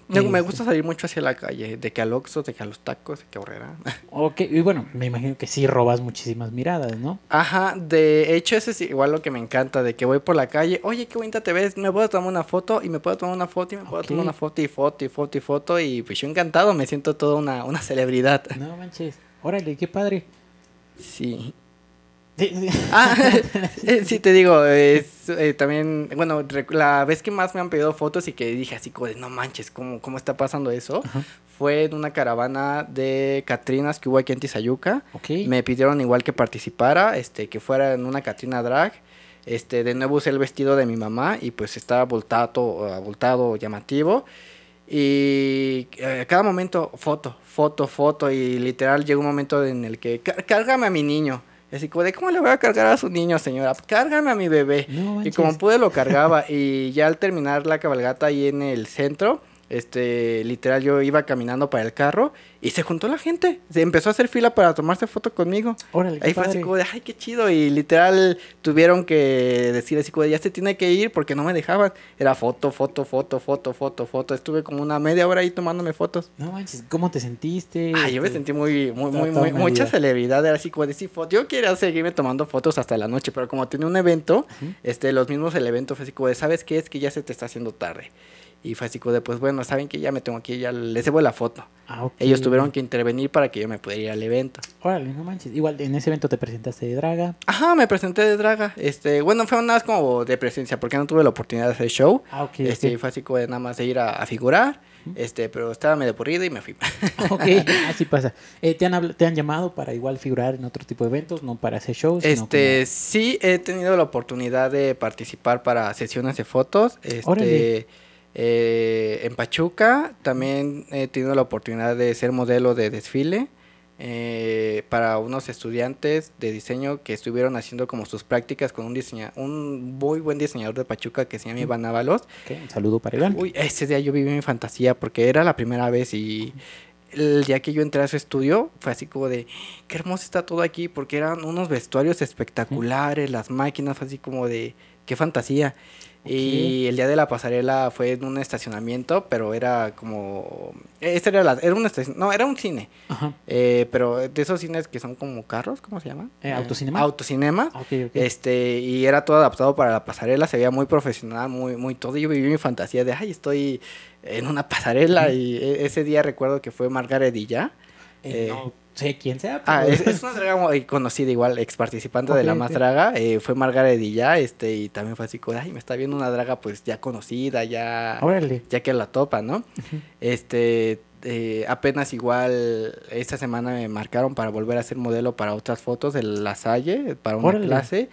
Me, me gusta salir mucho hacia la calle, de que al Oxxo, de que a los tacos, de que a Horrera. Ok, y bueno, me imagino que sí robas muchísimas miradas, ¿no? Ajá, de hecho eso es igual lo que me encanta, de que voy por la calle, oye, qué bonita te ves, me puedo tomar una foto y me puedo tomar una foto y me puedo tomar una foto y foto y foto y foto y pues yo encantado, me siento toda una, una celebridad. No manches. Órale, qué padre. Sí. Sí, sí. Ah, eh, sí, te digo, es eh, también, bueno, la vez que más me han pedido fotos y que dije así como de, no manches, ¿cómo, cómo está pasando eso? Ajá. Fue en una caravana de Catrinas que hubo aquí en Tizayuca. Me pidieron igual que participara, este, que fuera en una Catrina drag. Este, de nuevo usé el vestido de mi mamá y pues estaba abultado, abultado, llamativo. Y eh, a cada momento, foto, foto, foto. Y literal llegó un momento en el que, "Cá- cárgame a mi niño. Y así como de, ¿cómo le voy a cargar a su niño, señora? Cárgame a mi bebé. No Y como pude lo cargaba y ya al terminar la cabalgata ahí en el centro, este, literal yo iba caminando para el carro y se juntó la gente, se empezó a hacer fila para tomarse foto conmigo. Órale, Ahí fue así como de, ay, qué chido. Y literal tuvieron que decir así como de, ya se tiene que ir porque no me dejaban. Era foto, foto, foto, foto, foto, foto. Estuve como una media hora ahí tomándome fotos. No manches, ¿cómo te sentiste? Ay, yo me Este, sentí muy, muy, muy, muy, mucha celebridad. Era así como de, sí, foto. Yo quería seguirme tomando fotos hasta la noche, pero como tenía un evento, este, los mismos del evento fue así como de, ¿sabes qué? Es que ya se te está haciendo tarde. Y fue así como de, pues bueno, saben que ya me tengo ir, ya les debo la foto. Ah, ok. Ellos tuvieron que intervenir para que yo me pudiera ir al evento. Órale, no manches. Igual en ese evento te presentaste de draga. Ajá, me presenté de draga. Este, bueno, fue nada más como de presencia, porque no tuve la oportunidad de hacer show. Ah, ok. Este, ok. fue así como de nada más de ir a, a figurar. Este, pero estaba medio aburrido y me fui. Ok, así pasa. Eh, ¿te, han ¿Te han llamado para igual figurar en otro tipo de eventos? No para hacer shows. Este, sí he tenido la oportunidad de participar para sesiones de fotos. Este, Órale. Eh, en Pachuca también he tenido la oportunidad de ser modelo de desfile eh, para unos estudiantes de diseño que estuvieron haciendo como sus prácticas con un diseña un muy buen diseñador de Pachuca que se llama Iván Ábalos. como- ok, un saludo para Iván. Uy, ese día yo viví mi fantasía porque era la primera vez y el día que yo entré a su estudio fue así como de, qué hermoso está todo aquí porque eran unos vestuarios espectaculares, las máquinas, fue así como de, qué fantasía. Y el día de la pasarela fue en un estacionamiento, pero era como, ese era, la, era un estacion- no, era un cine, Ajá. eh, pero de esos cines que son como carros, ¿cómo se llaman? Eh, ¿autocinema? Autocinema. Ok. Este, y era todo adaptado para la pasarela, se veía muy profesional, muy, muy todo. y Yo viví mi fantasía de, ay, estoy en una pasarela. Y e- ese día recuerdo que fue Margaret y ya. Eh, eh, no sé quién sea. Ah, pero- es, es una draga muy conocida igual, ex participante de la más draga. eh, fue Margaret y ya, este, y también fue así ay, me está viendo una draga pues ya conocida, ya, Órale. ya que la topa, ¿no? Este, eh, apenas igual esta semana me marcaron para volver a ser modelo para otras fotos de la Salle, para una Órale. clase.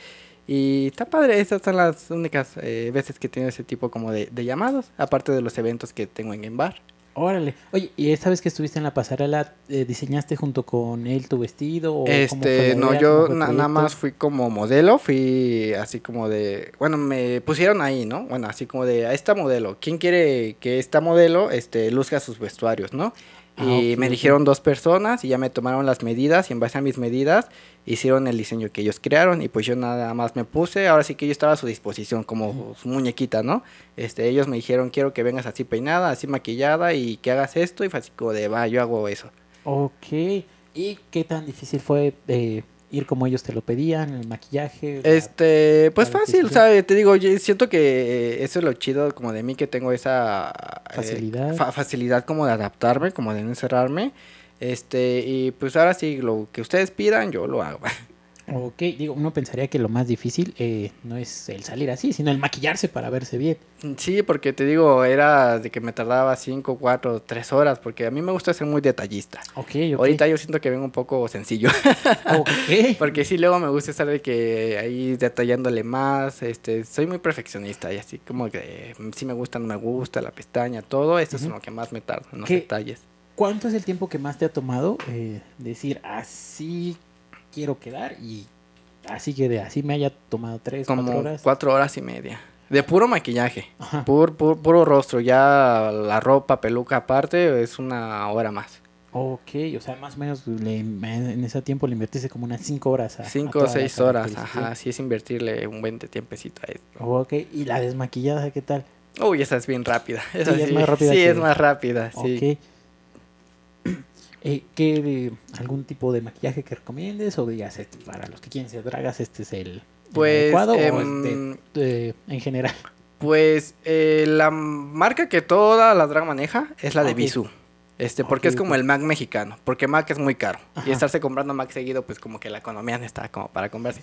Y está padre, estas son las únicas eh, veces que he tenido ese tipo como de, de llamados, aparte de los eventos que tengo en Game Bar. Órale. Oye, ¿y esta vez que estuviste en la pasarela, eh, diseñaste junto con él tu vestido? O Este, no, yo ¿Cómo fue el na- nada más fui como modelo, fui así como de, bueno, me pusieron ahí, ¿no? Bueno, así como de, a esta modelo, ¿quién quiere que esta modelo, este, luzca sus vestuarios, ¿no? Ah, Y me eligieron dos personas y ya me tomaron las medidas y en base a mis medidas hicieron el diseño que ellos crearon y pues yo nada más me puse, ahora sí que yo estaba a su disposición como su muñequita, ¿no? Este, ellos me dijeron, quiero que vengas así peinada, así maquillada y que hagas esto y fue así como de, va, yo hago eso. Ok. ¿Y qué tan difícil fue eh, ir como ellos te lo pedían, el maquillaje? la- Este, pues la fácil, decisión? ¿sabes? Te digo, yo siento que eso es lo chido como de mí, que tengo esa eh, Facilidad. fa- facilidad como de adaptarme, como de no encerrarme. Este, y pues ahora sí, lo que ustedes pidan, yo lo hago. Ok, digo, uno pensaría que lo más difícil eh, no es el salir así, sino el maquillarse para verse bien. Sí, porque te digo, era de que me tardaba 5, 4, 3 horas, porque a mí me gusta ser muy detallista. Ok, ok. Ahorita yo siento que vengo un poco sencillo, Ok. porque sí luego me gusta estar de que ahí detallándole más, este, soy muy perfeccionista y así como que mm, sí me gusta, no me gusta, la pestaña, todo, eso es Ujú. en lo que más me tarda, en los ¿Qué? detalles. ¿Cuánto es el tiempo que más te ha tomado eh, decir así quiero quedar y así quede, así me haya tomado tres, Como cuatro horas? cuatro horas y media. De puro maquillaje, Ajá. pur- pur- puro rostro, ya la ropa, peluca aparte, es una hora más. Ok, o sea, más o menos le- en ese tiempo le invertiste como unas cinco horas. A, a Cinco o toda la seis horas, caracterización. ajá, sí es invertirle un buen tiempecito a esto. Ok, ¿y la desmaquillada qué tal? Uy, esa es bien rápida. Esa Sí, sí, es más rápida sí, que- es más rápida, sí. Eh, ¿qué, ¿Algún tipo de maquillaje que recomiendes? O digas, este, para los que quieren ser dragas, este es el, el Pues, adecuado o em, es de- de- en general? Pues eh, la marca que toda la drag maneja es la Ah, de ok. Bisú. Este, porque es como el Mac mexicano, porque Mac es muy caro. Ajá. Y estarse comprando Mac seguido, pues como que la economía no está como para comprarse.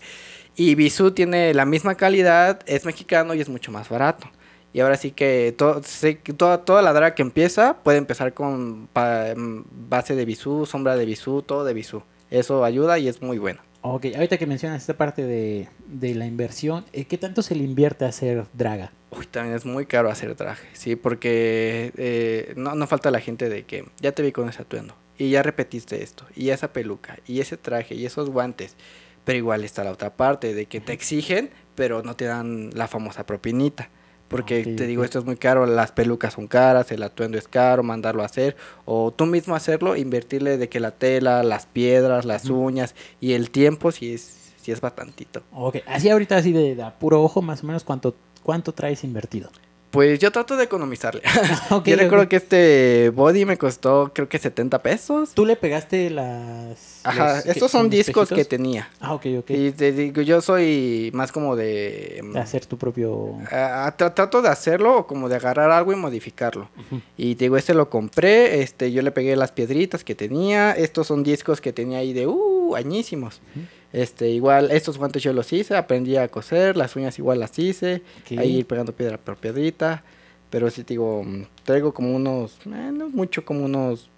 Y Bisú tiene la misma calidad, es mexicano y es mucho más barato. Y ahora sí que to- sé que toda, toda la draga que empieza puede empezar con pa- mm, base de Bisú, sombra de Bisú, todo de Bisú. Eso ayuda y es muy bueno. Ok, ahorita que mencionas esta parte de, de la inversión, eh, ¿qué tanto se le invierte a hacer draga? Uy, también es muy caro hacer traje, sí, porque eh, no, no falta la gente de que ya te vi con ese atuendo y ya repetiste esto y esa peluca y ese traje y esos guantes, pero igual está la otra parte de que te exigen, pero no te dan la famosa propinita. Porque te digo, esto es muy caro, las pelucas son caras, el atuendo es caro, mandarlo a hacer, o tú mismo hacerlo, invertirle de que la tela, las piedras, las uñas y el tiempo sí es, sí es bastantito. Ok, así ahorita así de, de a puro ojo, más o menos, ¿cuánto, cuánto traes invertido? Pues yo trato de economizarle. Yo recuerdo ok. que este body me costó creo que 70 pesos. ¿Tú le pegaste las... Ajá, estos son discos que tenía. Ah, ok, ok. Y te digo, yo soy más como de... mm, De hacer tu propio... tra- trato de hacerlo o como de agarrar algo y modificarlo. Y te digo, este lo compré, este yo le pegué las piedritas que tenía. Estos son discos que tenía ahí de uh, añísimos. Este, igual, estos guantes yo los hice, aprendí a coser, las uñas igual las hice. Ahí ir pegando piedra por piedrita. Pero sí, te digo, mm, traigo como unos, eh, no mucho, como unos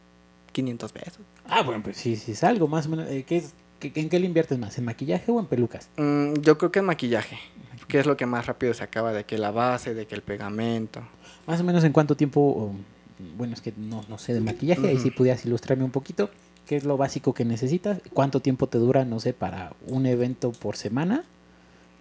500 pesos. Ah, bueno, pues sí, sí es algo más o menos. eh, ¿qué es, ¿En qué le inviertes más? ¿En maquillaje o en pelucas? Mm, yo creo que en maquillaje, que es lo que más rápido se acaba, de que la base, de que el pegamento. Más o menos en cuánto tiempo, o, bueno, es que no, no sé de maquillaje, ahí si pudieras ilustrarme un poquito, qué es lo básico que necesitas, cuánto tiempo te dura, no sé, para un evento por semana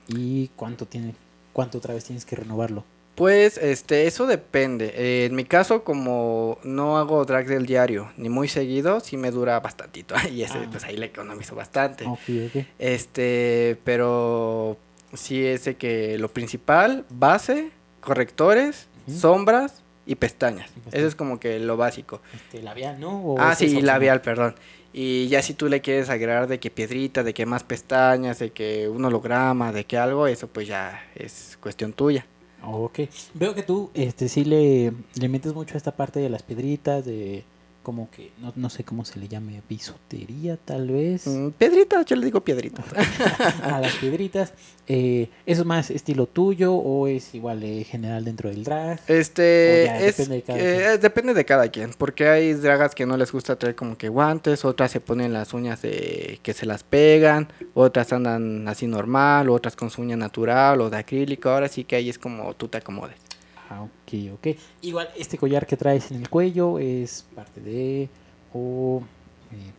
y cuánto tiene, cuánto otra vez tienes que renovarlo. Pues, este, eso depende. Eh, en mi caso, como no hago drag del diario, ni muy seguido, sí me dura bastantito. Y ese, Ah. pues ahí le economizo bastante. Ok, ok. Este, pero sí es de que lo principal, base, correctores, sombras y pestañas. Y pestañas. Eso es como que lo básico. Este, labial, ¿no? ¿O Ah, sí, labial, perdón. Y ya si tú le quieres agregar de que piedrita, de que más pestañas, de que un holograma, de que algo, eso pues ya es cuestión tuya. Ok. Veo que tú este, sí le, le metes mucho a esta parte de las piedritas, de como que, no, no sé cómo se le llame, bisutería tal vez. Mm, piedrita, yo le digo piedrita. a las piedritas. Eh, ¿Eso es más estilo tuyo o es igual eh, general dentro del drag? Este, ya, es, depende de cada eh, quien. depende de cada quien, porque hay dragas que no les gusta traer como que guantes, otras se ponen las uñas de que se las pegan, otras andan así normal, otras con su uña natural o de acrílico, ahora sí que ahí es como tú te acomodes. Ah, ok. Igual este collar que traes en el cuello es parte de... o eh,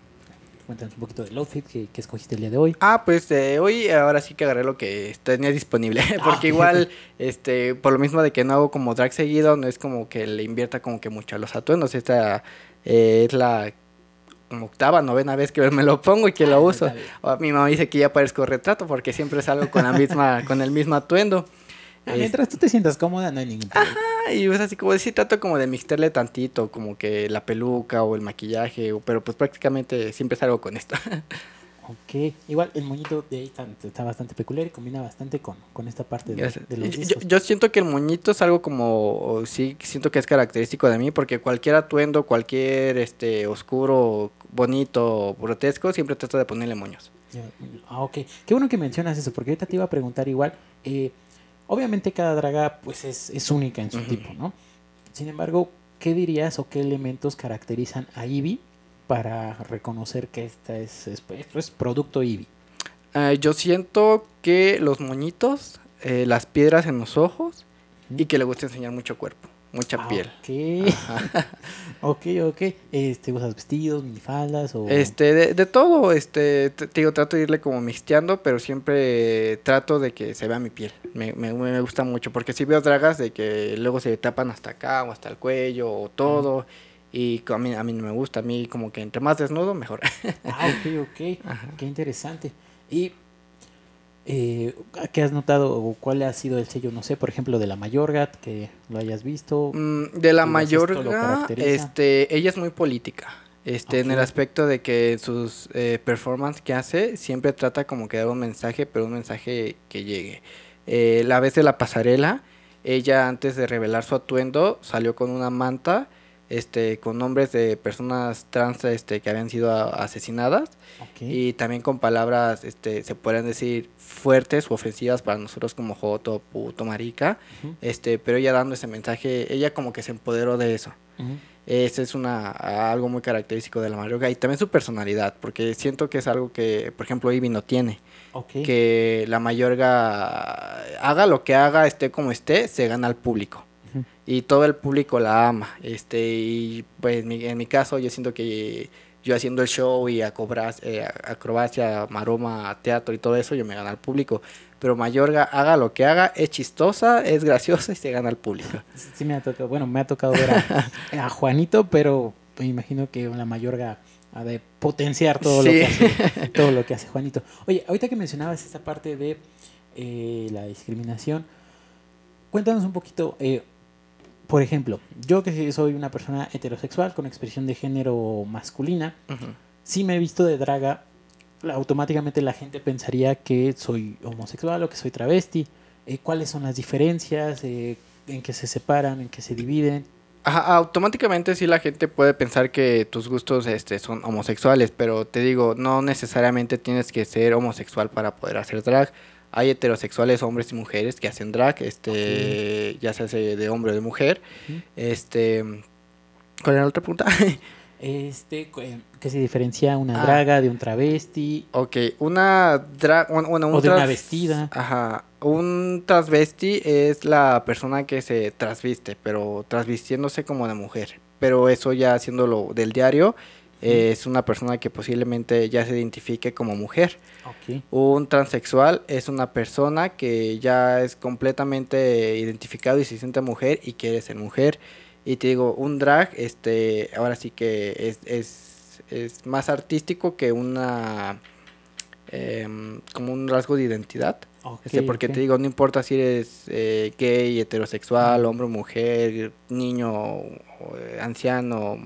cuéntanos un poquito del outfit que, que escogiste el día de hoy. Ah, pues eh, hoy ahora sí que agarré lo que tenía disponible, Ah, porque igual, este, por lo mismo de que no hago como drag seguido, no es como que le invierta como que mucho a los atuendos, esta eh, es la como octava, novena vez que me lo pongo y que lo Ah, uso. Mi mamá dice que ya parezco retrato porque siempre salgo con la misma, con el mismo atuendo. Ah, mientras tú te sientas cómoda, no hay ningún problema. Ah, y es así como decir, trato como de mixtearle tantito, como que la peluca o el maquillaje, o- pero pues prácticamente siempre salgo con esto. Ok, igual el moñito de ahí está, está bastante peculiar y combina bastante con, con esta parte de, los Yo-. Yo, siento que el moñito es algo como, sí, siento que es característico de mí, porque cualquier atuendo, cualquier este oscuro, bonito, grotesco, siempre trato de ponerle moños. Ah, ok. Qué bueno que mencionas eso, porque ahorita te iba a preguntar igual. eh, obviamente cada draga pues es, es única en su tipo, ¿no? Sin embargo, ¿qué dirías o qué elementos caracterizan a Eevee para reconocer que esta es, es- esto es producto Eevee? Eh, yo siento que los moñitos, eh, las piedras en los ojos y que le gusta enseñar mucho cuerpo, mucha Ah, piel. Ok, ok, ok. Este, ¿Usas vestidos, minifaldas o...? Este, de, de todo, este, te, digo, trato de irle como mixteando, pero siempre trato de que se vea mi piel. Me, me, me gusta mucho, porque si veo dragas de que luego se tapan hasta acá o hasta el cuello o todo, y a mí, a mí no me gusta, a mí como que entre más desnudo, mejor. Ah, ok, ok. Ajá. Qué interesante. Y... Eh, ¿Qué has notado o cuál ha sido el sello? No sé, por ejemplo, de la Mayorgat, que lo hayas visto. Mm, de la Mayorga, este, ella es muy política. Este, en el aspecto de que en sus eh, performances que hace, siempre trata como que dar un mensaje, pero un mensaje que llegue. Eh, la vez de la pasarela, ella antes de revelar su atuendo, salió con una manta este, con nombres de personas trans este, que habían sido asesinadas y también con palabras, este, se podrían decir fuertes o ofensivas para nosotros como joto, puto, marica, este, pero ella dando ese mensaje, ella como que se empoderó de eso. ujú. Ese es una, algo muy característico de la Mayorga y también su personalidad, porque siento que es algo que, por ejemplo, Ivy no tiene. Que la Mayorga haga lo que haga, esté como esté, se gana al público. Y todo el público la ama. Este, y pues en mi, en mi caso, yo siento que yo haciendo el show y acrobas- eh, acrobacia, maroma, teatro y todo eso, yo me gano al público. Pero Mayorga, haga lo que haga, es chistosa, es graciosa y se gana al público. Sí, me ha tocado, bueno, me ha tocado ver a, a Juanito, pero me imagino que la mayorga ha de potenciar todo lo que hace, todo lo que hace Juanito. Oye, ahorita que mencionabas esta parte de eh, la discriminación, cuéntanos un poquito, eh, por ejemplo, yo que soy una persona heterosexual con expresión de género masculina, Ujú. si me he visto de draga, automáticamente la gente pensaría que soy homosexual o que soy travesti. Eh, ¿Cuáles son las diferencias? Eh, ¿En qué se separan? ¿En qué se dividen? Ajá, automáticamente sí la gente puede pensar que tus gustos este, son homosexuales, pero te digo, no necesariamente tienes que ser homosexual para poder hacer drag. Hay heterosexuales, hombres y mujeres, que hacen drag, este, ya se hace de hombre o de mujer. Este, ¿cuál era la otra pregunta? Este, eh, ¿Qué se diferencia una Ah. draga de un travesti? ok, una drag, bueno, un O de una vestida. Ajá, un transvesti es la persona que se trasviste, pero trasvistiéndose como de mujer. Pero eso ya haciéndolo del diario, eh, es una persona que posiblemente ya se identifique como mujer. Un transexual es una persona que ya es completamente identificado y se siente mujer y quiere ser mujer. Y te digo, un drag, este, ahora sí que es, es, es más artístico que una, em, como un rasgo de identidad. Este, porque te digo, no importa si eres eh, gay, heterosexual, hombre, mujer, niño, eh, anciano,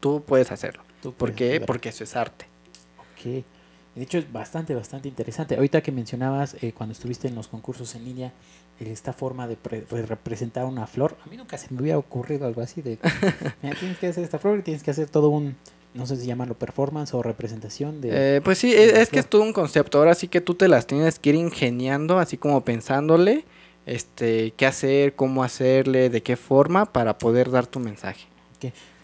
tú puedes hacerlo. Tú ¿Por qué? Porque eso es arte. De hecho, es bastante, bastante interesante. Ahorita que mencionabas eh, cuando estuviste en los concursos en línea, esta forma de, pre- de representar una flor, a mí nunca se me había ocurrido algo así de, mira, tienes que hacer esta flor y tienes que hacer todo un, no sé si llamarlo performance o representación de... Eh, pues sí, de es, que es todo un concepto. Ahora sí que tú te las tienes que ir ingeniando, así como pensándole, este, qué hacer, cómo hacerle, de qué forma para poder dar tu mensaje.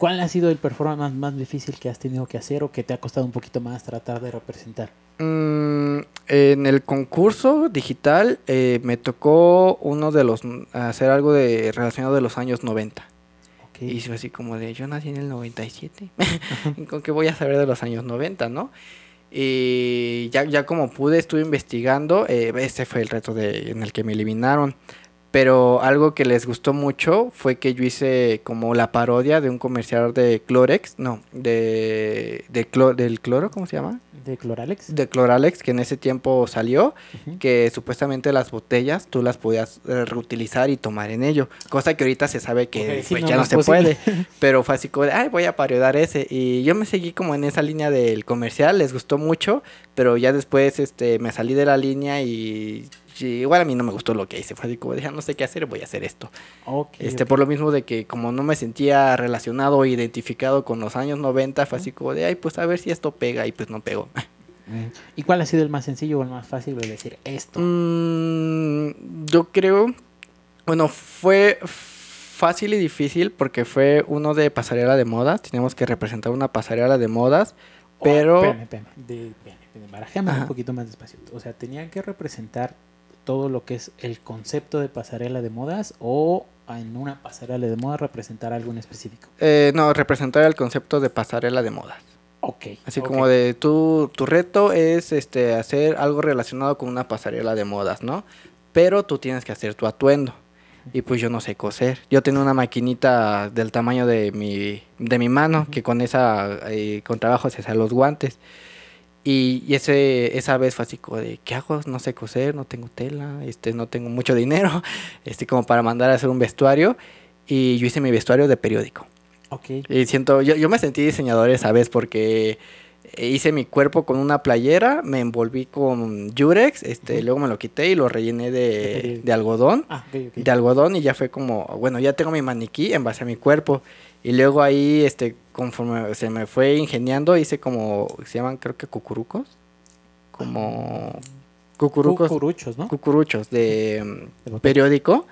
¿Cuál ha sido el performance más, difícil que has tenido que hacer o que te ha costado un poquito más tratar de representar? Mm, en el concurso digital eh, me tocó uno de los hacer algo de relacionado de los años 90. Ok. Y fue así como de, yo nací en el 97. ¿Con qué voy a saber de los años 90, no? Y ya, ya como pude, estuve investigando. eh, ese fue el reto de, en el que me eliminaron. Pero algo que les gustó mucho fue que yo hice como la parodia de un comercial de Clorex. No, de, de clo- del cloro, ¿cómo se llama? ¿De Cloralex? De Cloralex, que en ese tiempo salió que supuestamente las botellas tú las podías eh, reutilizar y tomar en ello. Cosa que ahorita se sabe que pues, no, ya no se posible. puede. Pero fue así como de, ay, voy a parodiar ese. Y yo me seguí como en esa línea del comercial, les gustó mucho, pero ya después este, me salí de la línea y igual a mí no me gustó lo que hice. Fue así como de, "Ah, no sé qué hacer, voy a hacer esto. Este, por lo mismo de que como no me sentía relacionado o identificado con los años 90, fue así como de, ay, pues a ver si esto pega y pues no pegó. Mm. ¿Y cuál ha sido el más sencillo o el más fácil de decir esto? Mm, yo creo, bueno, fue fácil y difícil porque fue uno de pasarela de modas. Teníamos que representar una pasarela de modas, Oh, pero espérame, espérame, de- espérame, un poquito más despacio. O sea, ¿tenían que representar todo lo que es el concepto de pasarela de modas o en una pasarela de modas representar algo en específico? eh, no, representar el concepto de pasarela de modas. Ok. Así ok. como de tu, tu reto es este hacer algo relacionado con una pasarela de modas, ¿no? Pero tú tienes que hacer tu atuendo. Y pues yo no sé coser. Yo tenía una maquinita del tamaño de mi, de mi mano, que con esa, eh, con trabajo se hacían los guantes. Y, y ese, esa vez fue así como de, ¿qué hago? No sé coser, no tengo tela, este, no tengo mucho dinero, este, como para mandar a hacer un vestuario. Y yo hice mi vestuario de periódico. Ok. Y siento, yo, yo me sentí diseñador esa vez porque hice mi cuerpo con una playera, me envolví con Yurex, este, Ujú. luego me lo quité y lo rellené De de, algodón. Ah, ok, ok. De algodón y ya fue como, bueno, ya tengo mi maniquí en base a mi cuerpo. Y luego ahí, este, conforme se me fue ingeniando, hice como, se llaman creo que cucurucos. Como cucurucos. Cucuruchos, ¿no? Cucuruchos de, mm, De periódico.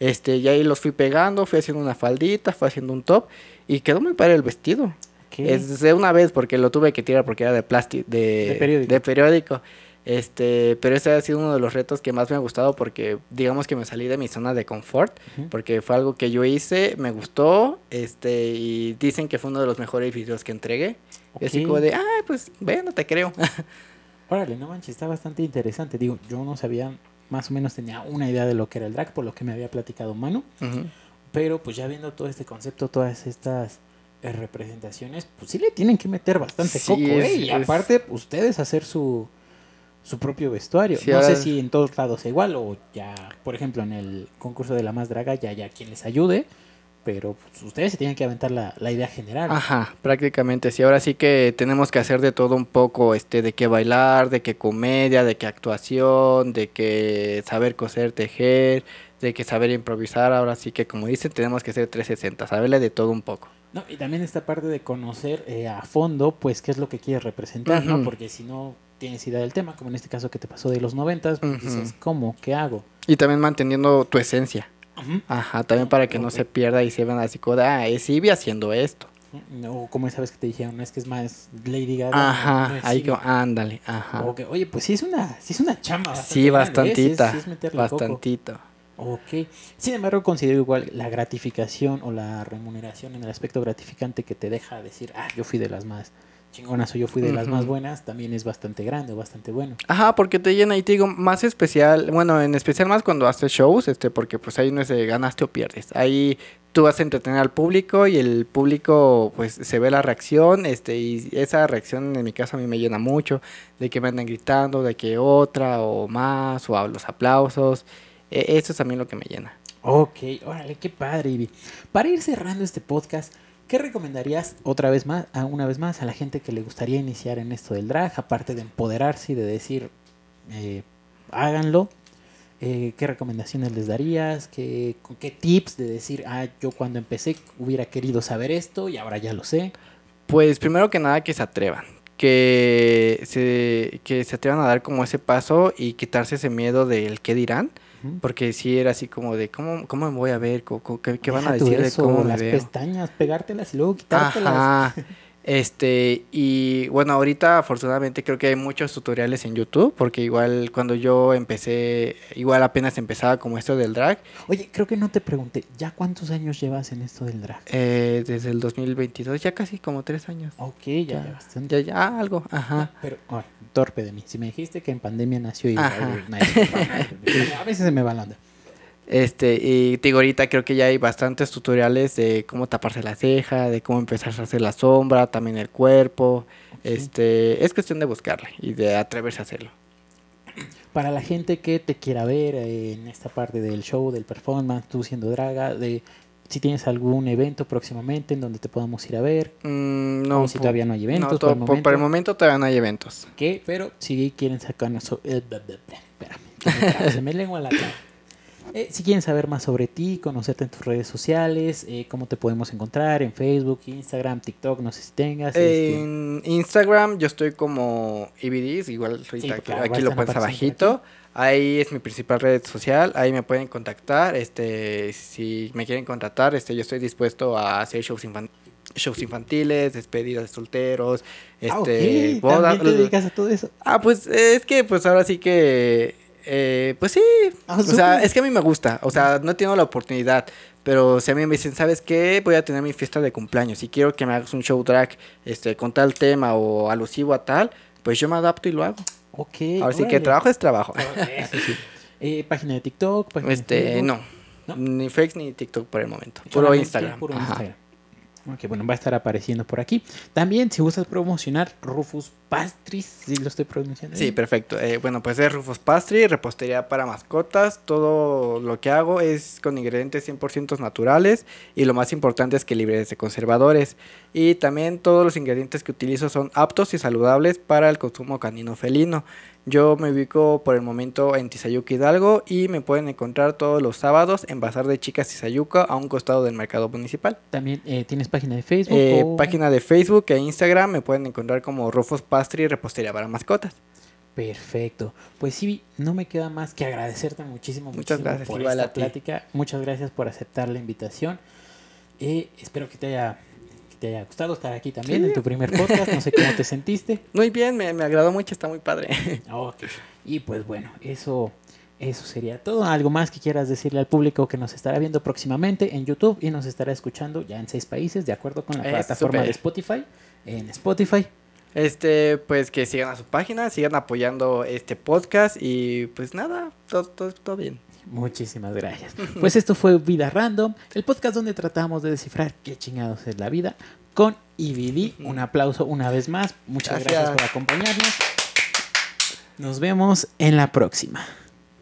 Este, y ahí los fui pegando, fui haciendo una faldita, fui haciendo un top. Y quedó muy padre el vestido. Es de una vez porque lo tuve que tirar porque era de plástico, de, De periódico. de periódico. Este, pero ese ha sido uno de los retos que más me ha gustado porque digamos que me salí de mi zona de confort, porque fue algo que yo hice, me gustó, este, y dicen que fue uno de los mejores videos que entregué. Y así como de, ay, pues, bueno, te creo. Órale, no manches, está bastante interesante. Digo, yo no sabía, más o menos tenía una idea de lo que era el drag por lo que me había platicado Manu. Pero pues ya viendo todo este concepto, todas estas eh, representaciones, pues sí le tienen que meter bastante Sí, coco, es- ¿eh? Y es- aparte, ustedes hacer su, su propio vestuario. Sí, no ahora- sé si en todos lados sea igual o ya, por ejemplo, en el concurso de la más draga ya haya quien les ayude. Pero pues, ustedes se tienen que aventar la, la idea general. Ajá, prácticamente sí. Ahora sí que tenemos que hacer de todo un poco, este, de qué bailar, de qué comedia, de qué actuación, de qué saber coser, tejer, de qué saber improvisar. Ahora sí que, como dicen, tenemos que hacer 360, saberle de todo un poco. No, y también esta parte de conocer eh, a fondo, pues, qué es lo que quieres representar, ¿no? Porque si no tienes idea del tema, como en este caso que te pasó de los noventas, pues Ujú. dices, ¿cómo? ¿Qué hago? Y también manteniendo tu esencia. Ujú. Ajá, también para que no Ok. se pierda y se vean así ah, es Ivy haciendo esto. O como esa vez que te dijeron, es que es más Lady Gaga. no Ajá, es ahí Ivy". como, ándale, ajá. O que, oye, pues sí es una, sí es una chamba. bastante Sí, grande, ¿eh? Sí es- bastantita, sí es bastantito. Ok. Sin embargo, considero igual la gratificación o la remuneración en el aspecto gratificante que te deja decir, ah, yo fui de las más chingonas o yo fui de las más buenas, también es bastante grande bastante bueno. Ajá, porque te llena y te digo, más especial, bueno, en especial más cuando haces shows, este, porque pues ahí no es de ganaste o pierdes. Ahí tú vas a entretener al público y el público pues se ve la reacción, este, y esa reacción en mi caso a mí me llena mucho, de que me andan gritando, de que otra o más, o a los aplausos. E- Eso es también lo que me llena. Ok, órale, qué padre, Ivy. Para ir cerrando este podcast, ¿qué recomendarías otra vez más, a una vez más, a la gente que le gustaría iniciar en esto del drag, aparte de empoderarse y de decir, eh, háganlo? Eh, ¿Qué recomendaciones les darías? ¿Qué, ¿Qué tips de decir, ah, yo cuando empecé hubiera querido saber esto y ahora ya lo sé? Pues primero que nada que se atrevan, que se, que se atrevan a dar como ese paso y quitarse ese miedo del qué dirán. Porque sí era así como de, ¿cómo, cómo me voy a ver? ¿Cómo- cómo- ¿Qué, qué van a decir de cómo me las veo? pestañas, pegártelas y luego quitártelas. Ajá. Este, y bueno, ahorita afortunadamente creo que hay muchos tutoriales en YouTube, porque igual cuando yo empecé, igual apenas empezaba como esto del drag, Oye, creo que no te pregunté, ¿ya cuántos años llevas en esto del drag? eh, desde el 2022, ya casi como tres años. Ok, ya, Ya, ya bastante. Ya, ya, algo, ajá. Pero, ahora, torpe de mí. Si me dijiste que en pandemia nació y Ajá. A veces se me va la onda. Este, y digo, ahorita creo que ya hay bastantes tutoriales de cómo taparse la ceja, de cómo empezar a hacer la sombra, también el cuerpo. Este, es cuestión de buscarle y de atreverse a hacerlo. Para la gente que te quiera ver en esta parte del show, del performance, tú siendo draga, de si tienes algún evento próximamente en donde te podamos ir a ver, Mm, no, o si po- todavía no hay eventos no, por el to- por, momento. por el momento todavía no hay eventos. ¿Qué? Pero si quieren sacarnos... eh, espérame, se me lengua la traba. Eh, si quieren saber más sobre ti, conocerte en tus redes sociales, eh, cómo te podemos encontrar en Facebook, Instagram, TikTok, no sé si tengas. este, En Instagram yo estoy como IBDs, igual claro, aquí igual lo pones abajito. Ahí es mi principal red social, ahí me pueden contactar, este, si me quieren contratar, este, yo estoy dispuesto a hacer shows, infan- shows infantiles, despedidas de solteros, ah, este, bodas. ¿También te dedicas a todo eso? Ah, pues es que pues ahora sí que, eh, pues sí, Ah, o sea, es que a mí me gusta, o sea, no he tenido la oportunidad, pero si a mí me dicen, ¿sabes qué? Voy a tener mi fiesta de cumpleaños y quiero que me hagas un show drag este, con tal tema o alusivo a tal, pues yo me adapto y lo hago. Ok. Ahora sí que trabajo es trabajo. Sí. Eh, página de TikTok, página Este, Facebook. no, ¿No? ni Fakes ni TikTok por el momento, puro Instagram. Puro Ajá. Ok, bueno, va a estar apareciendo por aquí. También, si gustas promocionar Rufus Pastries, si lo estoy pronunciando. Sí, perfecto. Eh, bueno, pues es Rufus Pastry, repostería para mascotas. Todo lo que hago es con ingredientes 100% naturales y lo más importante es que libres de conservadores. Y también todos los ingredientes que utilizo son aptos y saludables para el consumo canino felino. Yo me ubico por el momento en Tizayuca Hidalgo y me pueden encontrar todos los sábados en Bazar de Chicas Tizayuca a un costado del mercado municipal. También eh, tienes página de Facebook. Eh, o- Página de Facebook e Instagram me pueden encontrar como Rufus Pastry y Repostería para Mascotas. Perfecto. Pues sí, no me queda más que agradecerte muchísimo, Muchas muchísimo gracias, por esta a ti. plática. Muchas gracias por aceptar la invitación. Eh, espero que te haya te haya gustado estar aquí también Sí. en tu primer podcast. No sé cómo te sentiste. Muy bien, me, me agradó mucho, está muy padre. Ok. Y pues bueno, eso, eso sería todo. ¿Algo más que quieras decirle al público que nos estará viendo próximamente en YouTube y nos estará escuchando ya en seis países, de acuerdo con la plataforma de Spotify? En Spotify. Este, pues que sigan a su página, sigan apoyando este podcast y pues nada, todo, todo, todo bien. Muchísimas gracias. Pues esto fue Vida Random, el podcast donde tratamos de descifrar qué chingados es la vida con IVD. Un aplauso una vez más. Muchas gracias Gracias. por acompañarnos. Nos vemos en la próxima.